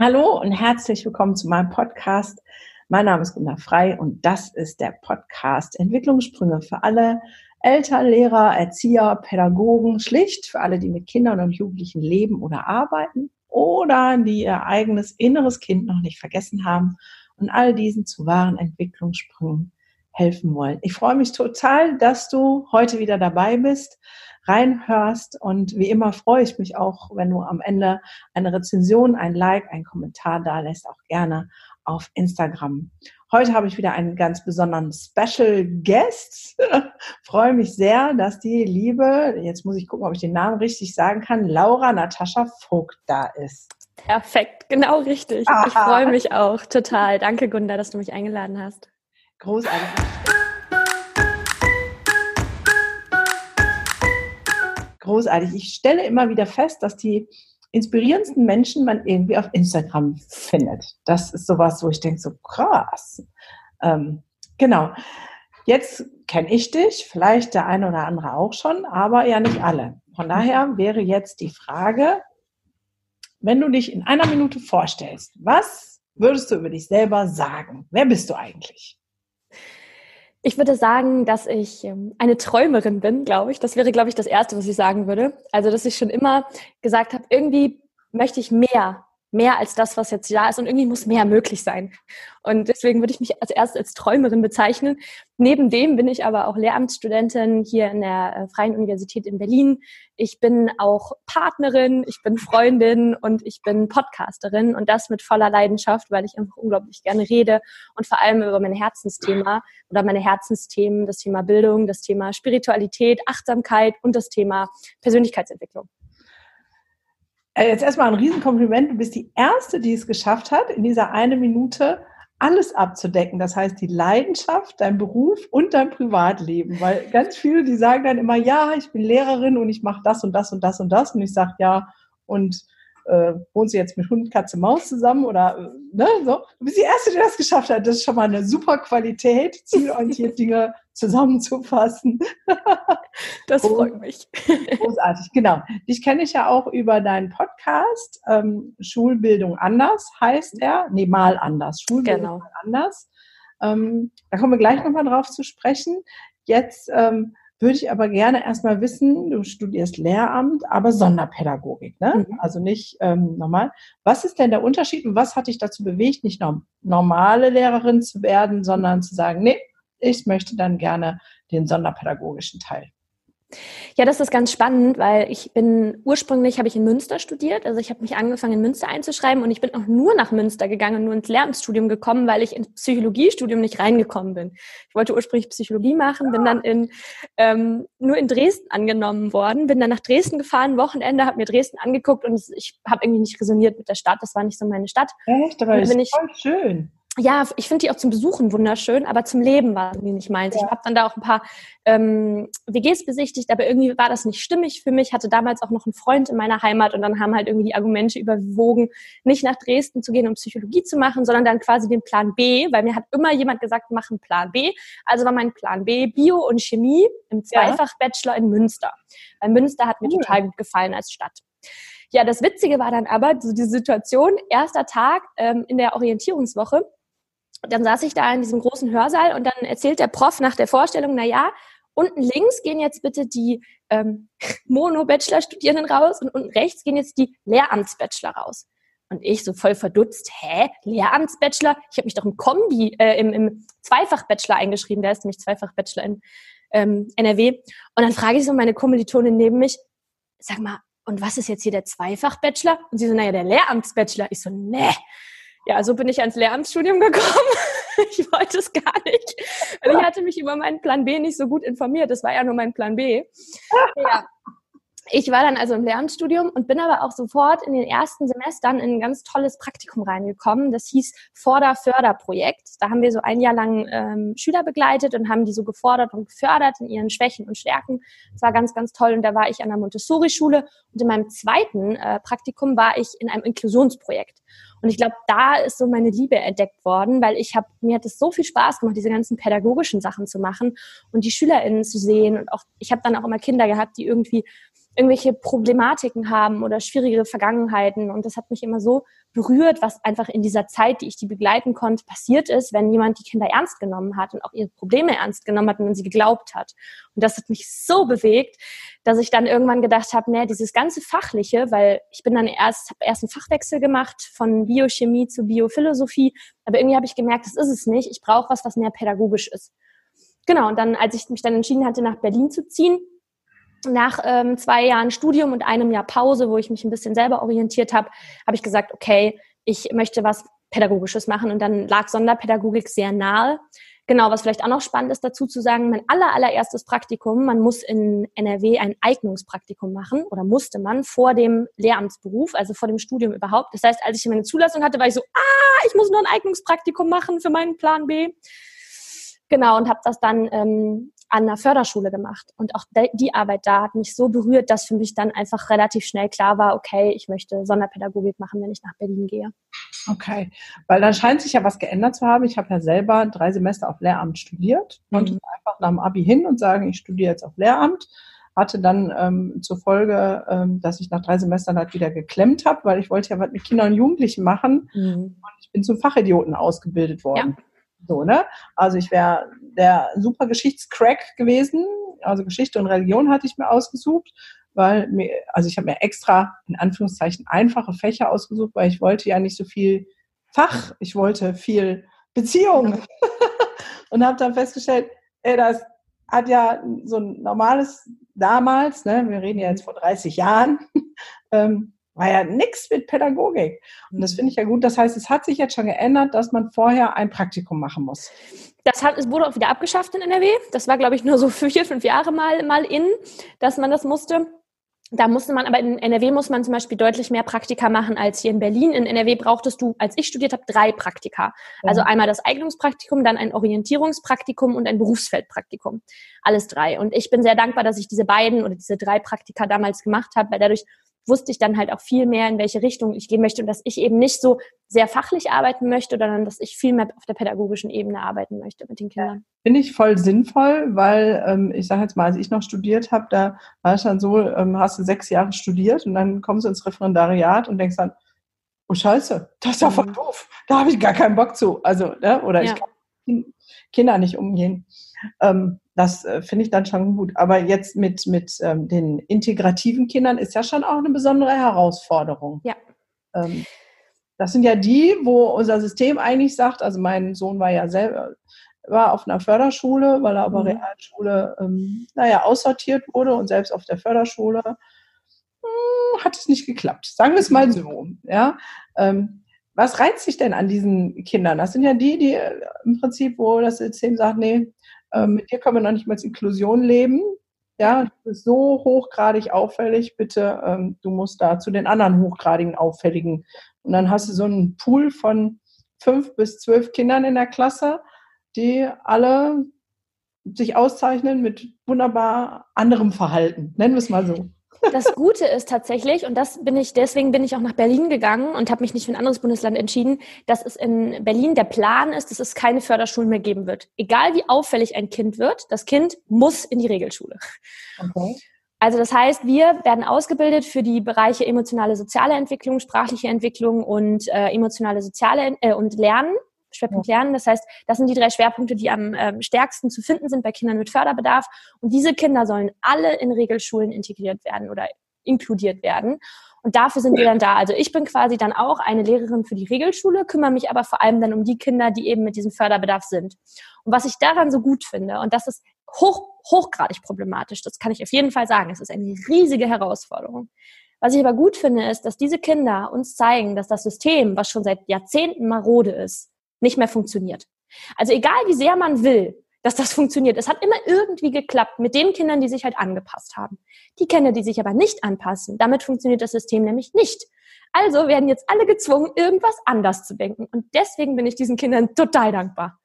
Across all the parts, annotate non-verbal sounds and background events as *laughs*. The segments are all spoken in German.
Hallo und herzlich willkommen zu meinem Podcast. Mein Name ist Gunnar Frei und das ist der Podcast Entwicklungssprünge für alle Eltern, Lehrer, Erzieher, Pädagogen, schlicht für alle, die mit Kindern und Jugendlichen leben oder arbeiten oder die ihr eigenes inneres Kind noch nicht vergessen haben und all diesen zu wahren Entwicklungssprüngen helfen wollen. Ich freue mich total, dass du heute wieder dabei bist reinhörst. Und wie immer freue ich mich auch, wenn du am Ende eine Rezension, ein Like, ein Kommentar da lässt, auch gerne auf Instagram. Heute habe ich wieder einen ganz besonderen Special Guest. *laughs* freue mich sehr, dass die liebe, jetzt muss ich gucken, ob ich den Namen richtig sagen kann, Laura Natascha Vogt da ist. Perfekt, genau richtig. Aha. Ich freue mich auch total. Danke, Gunda, dass du mich eingeladen hast. Großartig. Großartig. Ich stelle immer wieder fest, dass die inspirierendsten Menschen man irgendwie auf Instagram findet. Das ist sowas, wo ich denke, so krass. Ähm, genau. Jetzt kenne ich dich, vielleicht der eine oder andere auch schon, aber ja nicht alle. Von daher wäre jetzt die Frage, wenn du dich in einer Minute vorstellst, was würdest du über dich selber sagen? Wer bist du eigentlich? Ich würde sagen, dass ich ähm, eine Träumerin bin, glaube ich. Das wäre, glaube ich, das Erste, was ich sagen würde. Also, dass ich schon immer gesagt habe, irgendwie möchte ich mehr mehr als das, was jetzt da ist und irgendwie muss mehr möglich sein. Und deswegen würde ich mich als erstes als Träumerin bezeichnen. Neben dem bin ich aber auch Lehramtsstudentin hier in der äh, Freien Universität in Berlin. Ich bin auch Partnerin, ich bin Freundin und ich bin Podcasterin und das mit voller Leidenschaft, weil ich einfach unglaublich gerne rede und vor allem über mein Herzensthema oder meine Herzensthemen, das Thema Bildung, das Thema Spiritualität, Achtsamkeit und das Thema Persönlichkeitsentwicklung. Äh, jetzt erstmal ein Riesenkompliment. Du bist die Erste, die es geschafft hat, in dieser eine Minute alles abzudecken. Das heißt, die Leidenschaft, dein Beruf und dein Privatleben. Weil ganz viele, die sagen dann immer, ja, ich bin Lehrerin und ich mache das und das und das und das. Und ich sage, ja, und äh, wohnt sie jetzt mit Hund, Katze, Maus zusammen oder äh, ne, so. Du bist die Erste, die das geschafft hat. Das ist schon mal eine super Qualität, zielorientiert *laughs* Dinge zusammenzufassen. *laughs* das freut mich. *laughs* Großartig, genau. Dich kenne ich ja auch über deinen Podcast. Ähm, Schulbildung anders heißt er. Nee, mal anders. Schulbildung genau. anders. Ähm, da kommen wir gleich nochmal drauf zu sprechen. Jetzt ähm, würde ich aber gerne erstmal wissen, du studierst Lehramt, aber Sonderpädagogik, ne? Mhm. Also nicht ähm, normal. Was ist denn der Unterschied und was hat dich dazu bewegt, nicht norm normale Lehrerin zu werden, sondern zu sagen, nee, ich möchte dann gerne den sonderpädagogischen Teil? Ja, das ist ganz spannend, weil ich bin ursprünglich habe ich in Münster studiert, also ich habe mich angefangen in Münster einzuschreiben und ich bin auch nur nach Münster gegangen und nur ins Lehramtsstudium gekommen, weil ich ins Psychologiestudium nicht reingekommen bin. Ich wollte ursprünglich Psychologie machen, bin dann in ähm, nur in Dresden angenommen worden, bin dann nach Dresden gefahren, Wochenende, habe mir Dresden angeguckt und ich habe irgendwie nicht resoniert mit der Stadt, das war nicht so meine Stadt. Echt, aber ist voll schön ja, ich finde die auch zum Besuchen wunderschön, aber zum Leben war die nicht meins. Ja. Ich habe dann da auch ein paar ähm, WGs besichtigt, aber irgendwie war das nicht stimmig für mich. Hatte damals auch noch einen Freund in meiner Heimat und dann haben halt irgendwie die Argumente überwogen, nicht nach Dresden zu gehen, um Psychologie zu machen, sondern dann quasi den Plan B, weil mir hat immer jemand gesagt, mach einen Plan B. Also war mein Plan B Bio und Chemie im Zweifach-Bachelor in Münster. Weil Münster hat mir cool. total gut gefallen als Stadt. Ja, das Witzige war dann aber, so die Situation, erster Tag ähm, in der Orientierungswoche, dann saß ich da in diesem großen Hörsaal und dann erzählt der Prof nach der Vorstellung, na ja, unten links gehen jetzt bitte die ähm, Mono-Bachelor-Studierenden raus und unten rechts gehen jetzt die Lehramts-Bachelor raus. Und ich so voll verdutzt, hä, Lehramts-Bachelor? Ich habe mich doch im Kombi, äh, im, im Zweifach-Bachelor eingeschrieben, der ist nämlich Zweifach-Bachelor in ähm, NRW. Und dann frage ich so meine Kommilitonin neben mich, sag mal, und was ist jetzt hier der Zweifach-Bachelor? Und sie so, naja, der Lehramts-Bachelor. Ich so, ne, ja, so bin ich ans Lehramtsstudium gekommen. *laughs* ich wollte es gar nicht. Weil ich hatte mich über meinen Plan B nicht so gut informiert. Das war ja nur mein Plan B. Ja. Ich war dann also im Lehramtsstudium und bin aber auch sofort in den ersten Semestern in ein ganz tolles Praktikum reingekommen. Das hieß Vorder-Förder-Projekt. Da haben wir so ein Jahr lang ähm, Schüler begleitet und haben die so gefordert und gefördert in ihren Schwächen und Stärken. Das war ganz, ganz toll. Und da war ich an der Montessori-Schule. Und in meinem zweiten äh, Praktikum war ich in einem Inklusionsprojekt. Und ich glaube, da ist so meine Liebe entdeckt worden, weil ich habe mir hat es so viel Spaß gemacht, diese ganzen pädagogischen Sachen zu machen und die SchülerInnen zu sehen. Und auch ich habe dann auch immer Kinder gehabt, die irgendwie irgendwelche Problematiken haben oder schwierige Vergangenheiten. Und das hat mich immer so berührt, was einfach in dieser Zeit, die ich die begleiten konnte, passiert ist, wenn jemand die Kinder ernst genommen hat und auch ihre Probleme ernst genommen hat und an sie geglaubt hat. Und das hat mich so bewegt, dass ich dann irgendwann gedacht habe, nee, dieses ganze Fachliche, weil ich bin dann erst, habe erst einen Fachwechsel gemacht von Biochemie zu Biophilosophie, aber irgendwie habe ich gemerkt, das ist es nicht. Ich brauche was, was mehr pädagogisch ist. Genau, und dann, als ich mich dann entschieden hatte, nach Berlin zu ziehen, nach ähm, zwei Jahren Studium und einem Jahr Pause, wo ich mich ein bisschen selber orientiert habe, habe ich gesagt, okay, ich möchte was Pädagogisches machen und dann lag Sonderpädagogik sehr nahe. Genau, was vielleicht auch noch spannend ist dazu zu sagen, mein aller, allererstes Praktikum, man muss in NRW ein Eignungspraktikum machen oder musste man vor dem Lehramtsberuf, also vor dem Studium überhaupt. Das heißt, als ich meine Zulassung hatte, war ich so, ah, ich muss nur ein Eignungspraktikum machen für meinen Plan B. Genau, und habe das dann ähm, an einer Förderschule gemacht. Und auch die Arbeit da hat mich so berührt, dass für mich dann einfach relativ schnell klar war, okay, ich möchte Sonderpädagogik machen, wenn ich nach Berlin gehe. Okay, weil dann scheint sich ja was geändert zu haben. Ich habe ja selber drei Semester auf Lehramt studiert und mhm. einfach nach dem Abi hin und sagen, ich studiere jetzt auf Lehramt hatte dann ähm, zur Folge, ähm, dass ich nach drei Semestern halt wieder geklemmt habe, weil ich wollte ja was mit Kindern und Jugendlichen machen mhm. und ich bin zum Fachidioten ausgebildet worden. Ja. So, ne? Also ich wäre der super Geschichtscrack gewesen. Also Geschichte und Religion hatte ich mir ausgesucht, weil mir, also ich habe mir extra in Anführungszeichen einfache Fächer ausgesucht, weil ich wollte ja nicht so viel Fach, ich wollte viel Beziehung. *laughs* und habe dann festgestellt, ey, das hat ja so ein normales damals, ne, wir reden ja jetzt vor 30 Jahren, *laughs* ähm, war ja nichts mit Pädagogik. Und das finde ich ja gut. Das heißt, es hat sich jetzt schon geändert, dass man vorher ein Praktikum machen muss. Das hat, es wurde auch wieder abgeschafft in NRW. Das war, glaube ich, nur so für *laughs* vier, fünf Jahre mal, mal in, dass man das musste. Da musste man, aber in NRW muss man zum Beispiel deutlich mehr Praktika machen als hier in Berlin. In NRW brauchtest du, als ich studiert habe, drei Praktika. Also einmal das Eignungspraktikum, dann ein Orientierungspraktikum und ein Berufsfeldpraktikum. Alles drei. Und ich bin sehr dankbar, dass ich diese beiden oder diese drei Praktika damals gemacht habe, weil dadurch wusste ich dann halt auch viel mehr, in welche Richtung ich gehen möchte und dass ich eben nicht so sehr fachlich arbeiten möchte, sondern dass ich viel mehr auf der pädagogischen Ebene arbeiten möchte mit den Kindern. Finde ich voll sinnvoll, weil ähm, ich sage jetzt mal, als ich noch studiert habe, da war es dann so, ähm, hast du sechs Jahre studiert und dann kommst du ins Referendariat und denkst dann, oh Scheiße, das ist ja voll mhm. doof, da habe ich gar keinen Bock zu. Also, ne? oder ja. ich kann Kinder nicht umgehen. Ähm, das äh, finde ich dann schon gut. Aber jetzt mit, mit ähm, den integrativen Kindern ist ja schon auch eine besondere Herausforderung. Ja. Ähm, das sind ja die, wo unser System eigentlich sagt, also mein Sohn war ja selber war auf einer Förderschule, weil er aber mhm. Realschule, ähm, naja, aussortiert wurde und selbst auf der Förderschule mh, hm, hat es nicht geklappt. Sagen wir es mal so. Ja. Ähm, was reizt sich denn an diesen Kindern? Das sind ja die, die äh, im Prinzip, wo das System sagt, nee, ähm, mit dir können wir noch nicht mal als Inklusion leben. Ja, du bist so hochgradig auffällig, bitte, ähm, du musst da zu den anderen hochgradigen Auffälligen. Und dann hast du so einen Pool von fünf bis zwölf Kindern in der Klasse, die alle sich auszeichnen mit wunderbar anderem Verhalten. Nennen wir es mal so. Das Gute ist tatsächlich, und das bin ich, deswegen bin ich auch nach Berlin gegangen und habe mich nicht für ein anderes Bundesland entschieden, dass es in Berlin der Plan ist, dass es keine Förderschulen mehr geben wird. Egal wie auffällig ein Kind wird, das Kind muss in die Regelschule. Okay. Also das heißt, wir werden ausgebildet für die Bereiche emotionale soziale Entwicklung, sprachliche Entwicklung und äh, emotionale soziale äh, und Lernen. Schwerpunkt Lernen. Das heißt, das sind die drei Schwerpunkte, die am ähm, stärksten zu finden sind bei Kindern mit Förderbedarf. Und diese Kinder sollen alle in Regelschulen integriert werden oder inkludiert werden. Und dafür sind wir dann da. Also ich bin quasi dann auch eine Lehrerin für die Regelschule, kümmere mich aber vor allem dann um die Kinder, die eben mit diesem Förderbedarf sind. Und was ich daran so gut finde, und das ist hoch, hochgradig problematisch, das kann ich auf jeden Fall sagen, es ist eine riesige Herausforderung. Was ich aber gut finde, ist, dass diese Kinder uns zeigen, dass das System, was schon seit Jahrzehnten marode ist, nicht mehr funktioniert. Also egal wie sehr man will, dass das *laughs* funktioniert. Es hat immer irgendwie geklappt mit den Kindern, die sich halt angepasst haben. Die Kinder, die sich aber nicht anpassen, damit funktioniert das System nämlich nicht. Also werden jetzt alle gezwungen, irgendwas anders zu denken. Und deswegen bin ich diesen Kindern total dankbar.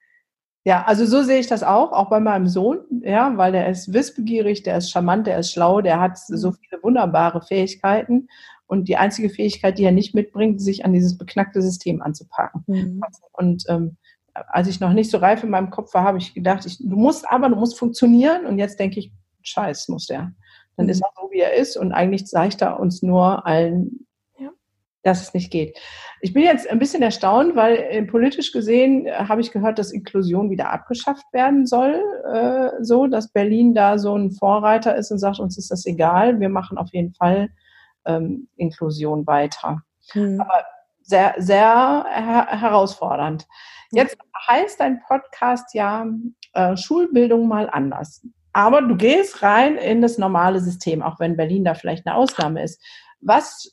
Ja, also so sehe ich das auch, auch bei meinem Sohn, ja, weil der ist wissbegierig, der ist charmant, der ist schlau, der hat so viele wunderbare Fähigkeiten. Und die einzige Fähigkeit, die er nicht mitbringt, sich an dieses beknackte System anzupacken. Mhm. Und ähm, als ich noch nicht so reif in meinem Kopf war, habe ich gedacht, ich, du musst aber, du musst funktionieren. Und jetzt denke ich, scheiß, muss der. Dann mhm. ist er so, wie er ist und eigentlich zeigt er uns nur allen, ja. dass es nicht geht. Ich bin jetzt ein bisschen erstaunt, weil äh, politisch gesehen äh, habe ich gehört, dass Inklusion wieder abgeschafft werden soll, äh, so, dass Berlin da so ein Vorreiter ist und sagt, uns ist das egal, wir machen auf jeden Fall ähm, Inklusion weiter. Mhm. Aber sehr, sehr her herausfordernd. Jetzt heißt dein Podcast ja äh, Schulbildung mal anders. Aber du gehst rein in das normale System, auch wenn Berlin da vielleicht eine Ausnahme ist. Was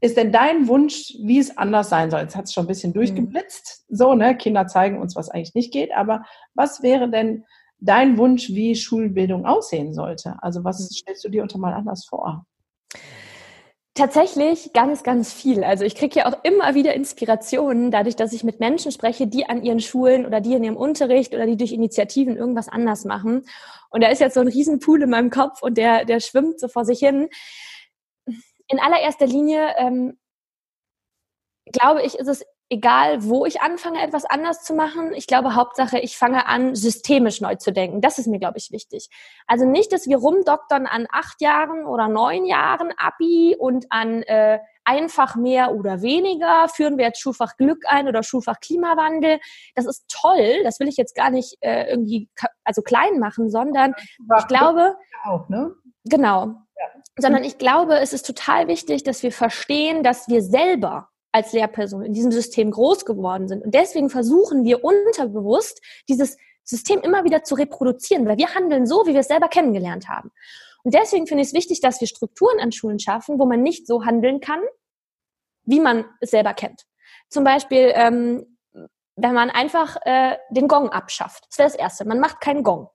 ist denn dein Wunsch, wie es anders sein soll? Jetzt hat es schon ein bisschen mhm. durchgeblitzt. So, ne? Kinder zeigen uns, was eigentlich nicht geht. Aber was wäre denn dein Wunsch, wie Schulbildung aussehen sollte? Also was mhm. stellst du dir unter mal anders vor? Tatsächlich ganz, ganz viel. Also ich kriege ja auch immer wieder Inspirationen, dadurch, dass ich mit Menschen spreche, die an ihren Schulen oder die in ihrem Unterricht oder die durch Initiativen irgendwas anders machen. Und da ist jetzt so ein Riesenpool in meinem Kopf und der, der schwimmt so vor sich hin. In allererster Linie ähm, glaube ich, ist es egal, wo ich anfange, etwas anders zu machen. Ich glaube, Hauptsache, ich fange an, systemisch neu zu denken. Das ist mir, glaube ich, wichtig. Also nicht, dass wir rumdoktern an acht Jahren oder neun Jahren Abi und an äh, einfach mehr oder weniger. Führen wir jetzt Schulfach Glück ein oder Schulfach Klimawandel. Das ist toll. Das will ich jetzt gar nicht äh, irgendwie also klein machen, sondern ich glaube, auch, ne? genau. Ja. Sondern ich glaube, es ist total wichtig, dass wir verstehen, dass wir selber als Lehrperson in diesem System groß geworden sind. Und deswegen versuchen wir unterbewusst, dieses System immer wieder zu reproduzieren, weil wir handeln so, wie wir es selber kennengelernt haben. Und deswegen finde ich es wichtig, dass wir Strukturen an Schulen schaffen, wo man nicht so handeln kann, wie man es selber kennt. Zum Beispiel, ähm, wenn man einfach äh, den Gong abschafft. Das wäre das Erste. Man macht keinen Gong.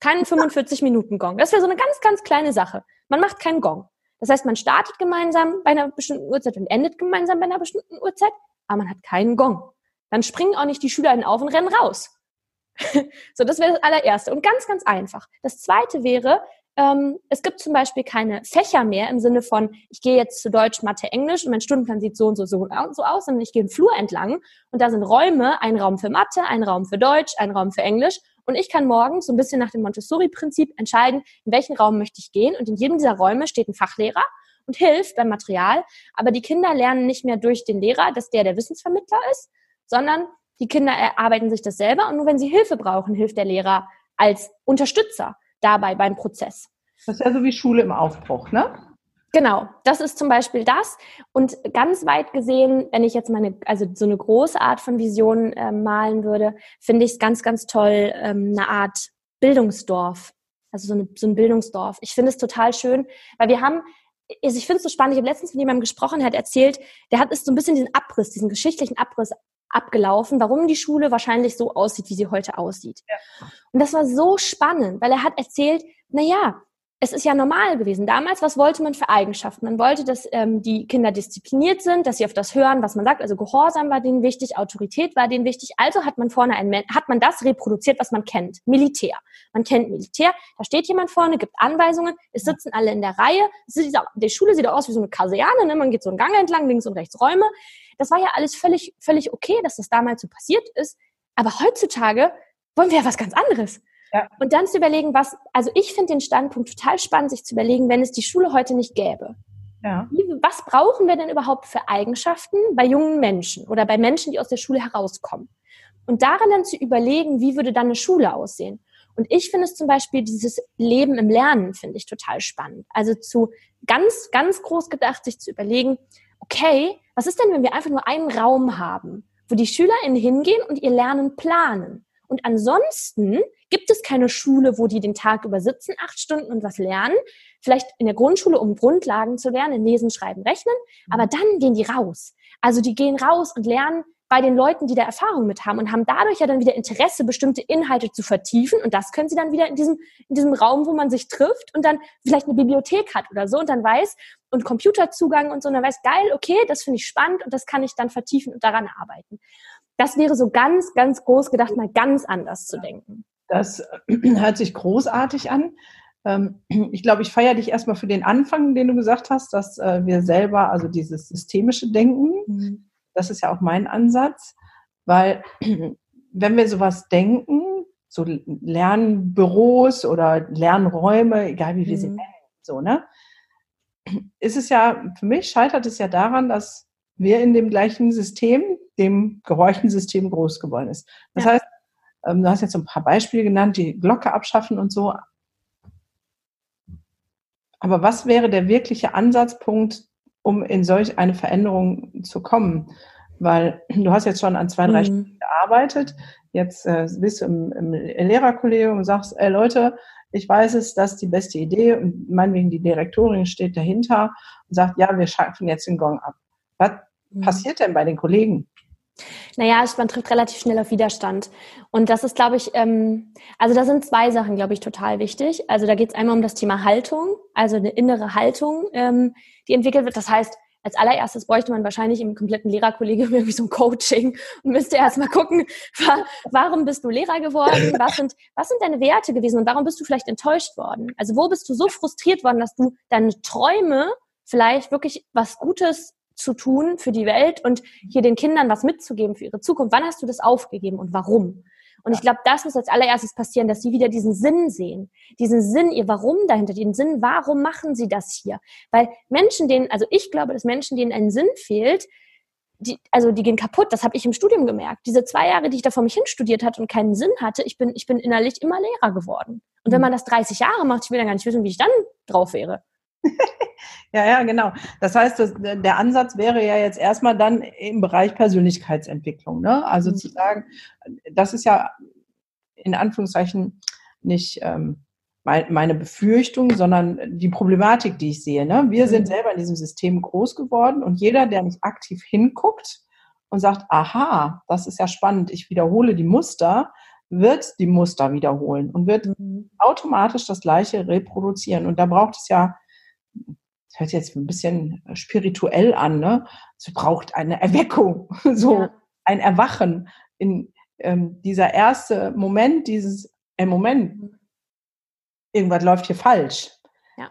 Keinen 45-Minuten-Gong. Das wäre so eine ganz, ganz kleine Sache. Man macht keinen Gong. Das heißt, man startet gemeinsam bei einer bestimmten Uhrzeit und endet gemeinsam bei einer bestimmten Uhrzeit, aber man hat keinen Gong. Dann springen auch nicht die SchülerInnen auf und rennen raus. *laughs* so, das wäre das allererste. Und ganz, ganz einfach. Das zweite wäre, ähm, es gibt zum Beispiel keine Fächer mehr im Sinne von, ich gehe jetzt zu Deutsch, Mathe, Englisch und mein Stundenplan sieht so und so, so und so aus, sondern ich gehe einen Flur entlang und da sind Räume, ein Raum für Mathe, ein Raum für Deutsch, ein Raum für Englisch und ich kann morgens so ein bisschen nach dem Montessori-Prinzip entscheiden, in welchen Raum möchte ich gehen. Und in jedem dieser Räume steht ein Fachlehrer und hilft beim Material. Aber die Kinder lernen nicht mehr durch den Lehrer, dass der der Wissensvermittler ist, sondern die Kinder erarbeiten sich das selber. Und nur wenn sie Hilfe brauchen, hilft der Lehrer als Unterstützer dabei beim Prozess. Das ist ja so wie Schule im Aufbruch, ne? Genau, das ist zum Beispiel das. Und ganz weit gesehen, wenn ich jetzt meine, also so eine große Art von Vision äh, malen würde, finde ich es ganz, ganz toll, ähm, eine Art Bildungsdorf. Also so, eine, so ein Bildungsdorf. Ich finde es total schön, weil wir haben, also ich finde es so spannend, ich habe letztens mit jemandem gesprochen, hat erzählt, der hat ist so ein bisschen diesen Abriss, diesen geschichtlichen Abriss abgelaufen, warum die Schule wahrscheinlich so aussieht, wie sie heute aussieht. Ja. Und das war so spannend, weil er hat erzählt, na ja, es ist ja normal gewesen. Damals, was wollte man für Eigenschaften? Man wollte, dass ähm, die Kinder diszipliniert sind, dass sie auf das hören, was man sagt. Also Gehorsam war denen wichtig, Autorität war denen wichtig. Also hat man vorne ein, hat man das reproduziert, was man kennt. Militär. Man kennt Militär. Da steht jemand vorne, gibt Anweisungen. Es sitzen alle in der Reihe. Die Schule sieht auch aus wie so eine Kaserne. Ne? Man geht so einen Gang entlang, links und rechts Räume. Das war ja alles völlig, völlig okay, dass das damals so passiert ist. Aber heutzutage wollen wir ja was ganz anderes. Ja. Und dann zu überlegen, was, also ich finde den Standpunkt total spannend, sich zu überlegen, wenn es die Schule heute nicht gäbe. Ja. Was brauchen wir denn überhaupt für Eigenschaften bei jungen Menschen oder bei Menschen, die aus der Schule herauskommen? Und daran dann zu überlegen, wie würde dann eine Schule aussehen? Und ich finde es zum Beispiel dieses Leben im Lernen finde ich total spannend. Also zu ganz, ganz groß gedacht, sich zu überlegen, okay, was ist denn, wenn wir einfach nur einen Raum haben, wo die SchülerInnen hingehen und ihr Lernen planen? Und ansonsten gibt es keine Schule, wo die den Tag über sitzen, acht Stunden und was lernen. Vielleicht in der Grundschule, um Grundlagen zu lernen, lesen, schreiben, rechnen. Aber mhm. dann gehen die raus. Also die gehen raus und lernen bei den Leuten, die da Erfahrung mit haben und haben dadurch ja dann wieder Interesse, bestimmte Inhalte zu vertiefen. Und das können sie dann wieder in diesem, in diesem Raum, wo man sich trifft und dann vielleicht eine Bibliothek hat oder so und dann weiß und Computerzugang und so und dann weiß, geil, okay, das finde ich spannend und das kann ich dann vertiefen und daran arbeiten. Das wäre so ganz, ganz groß gedacht, mal ganz anders zu denken. Das *clears throat* hört sich großartig an. Ähm, *clears throat* ich glaube, ich feiere dich erstmal für den Anfang, den du gesagt hast, dass äh, wir selber, also dieses systemische Denken, mhm. das ist ja auch mein Ansatz, weil *clears throat* wenn wir sowas denken, so Lernbüros oder Lernräume, egal wie wir mhm. sie nennen, So, ne? Ist es ja, für mich scheitert es ja daran, dass wir in dem gleichen System, dem gehorchten System groß geworden ist. Das ja. heißt, ähm, du hast jetzt so ein paar Beispiele genannt, die Glocke abschaffen und so. Aber was wäre der wirkliche Ansatzpunkt, um in solch eine Veränderung zu kommen? Weil du hast jetzt schon an zwei, drei mhm. gearbeitet. Jetzt äh, bist du im, im Lehrerkollegium und sagst, ey Leute, ich weiß es, das ist die beste Idee und meinetwegen die Direktorin steht dahinter und sagt, ja, wir schaffen jetzt den Gong ab. Was mhm. passiert denn bei den Kollegen? Naja, man trifft relativ schnell auf Widerstand. Und das ist, glaube ich, ähm, also da sind zwei Sachen, glaube ich, total wichtig. Also da geht es einmal um das Thema Haltung, also eine innere Haltung, ähm, die entwickelt wird. Das heißt, als allererstes bräuchte man wahrscheinlich im kompletten Lehrerkollegium *laughs* irgendwie so ein Coaching und müsste erstmal gucken, warum bist du Lehrer geworden? Was sind, was sind deine Werte gewesen und warum bist du vielleicht enttäuscht worden? Also wo bist du so frustriert worden, dass du deine Träume vielleicht wirklich was Gutes zu tun für die Welt und hier den Kindern was mitzugeben für ihre Zukunft. Wann hast du das aufgegeben und warum? Und ich glaube, das muss als allererstes passieren, dass sie wieder diesen Sinn sehen, diesen Sinn, ihr Warum dahinter, den Sinn, warum machen sie das hier? Weil Menschen, denen, also ich glaube, dass Menschen, denen ein Sinn fehlt, die, also die gehen kaputt. Das habe ich im Studium gemerkt. Diese zwei Jahre, die ich da vor mich hin studiert hatte und keinen Sinn hatte, ich bin, ich bin innerlich immer Lehrer geworden. Und wenn mhm. man das 30 Jahre macht, ich will dann gar nicht wissen, wie ich dann drauf wäre. *laughs* ja, ja, genau. Das heißt, das, der Ansatz wäre ja jetzt erstmal dann im Bereich Persönlichkeitsentwicklung. Ne? Also mhm. zu sagen, das ist ja in Anführungszeichen nicht ähm, meine Befürchtung, sondern die Problematik, die ich sehe. Ne? Wir mhm. sind selber in diesem System groß geworden und jeder, der nicht aktiv hinguckt und sagt, aha, das ist ja spannend, ich wiederhole die Muster, wird die Muster wiederholen und wird mhm. automatisch das Gleiche reproduzieren. Und da braucht es ja das hört sich jetzt ein bisschen spirituell an, ne? Es braucht eine Erweckung, *laughs* so ja. ein Erwachen in ähm, dieser erste Moment, dieses, äh, Moment, irgendwas läuft hier falsch. Ja.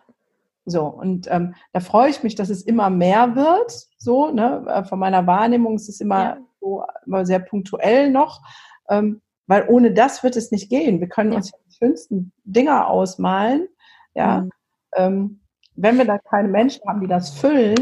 So, und ähm, da freue ich mich, dass es immer mehr wird, so, ne? Äh, von meiner Wahrnehmung ist es immer ja. so, immer sehr punktuell noch, ähm, weil ohne das wird es nicht gehen. Wir können ja. uns die schönsten Dinger ausmalen, ja. Mhm. Wenn wir da keine Menschen haben, die das füllen.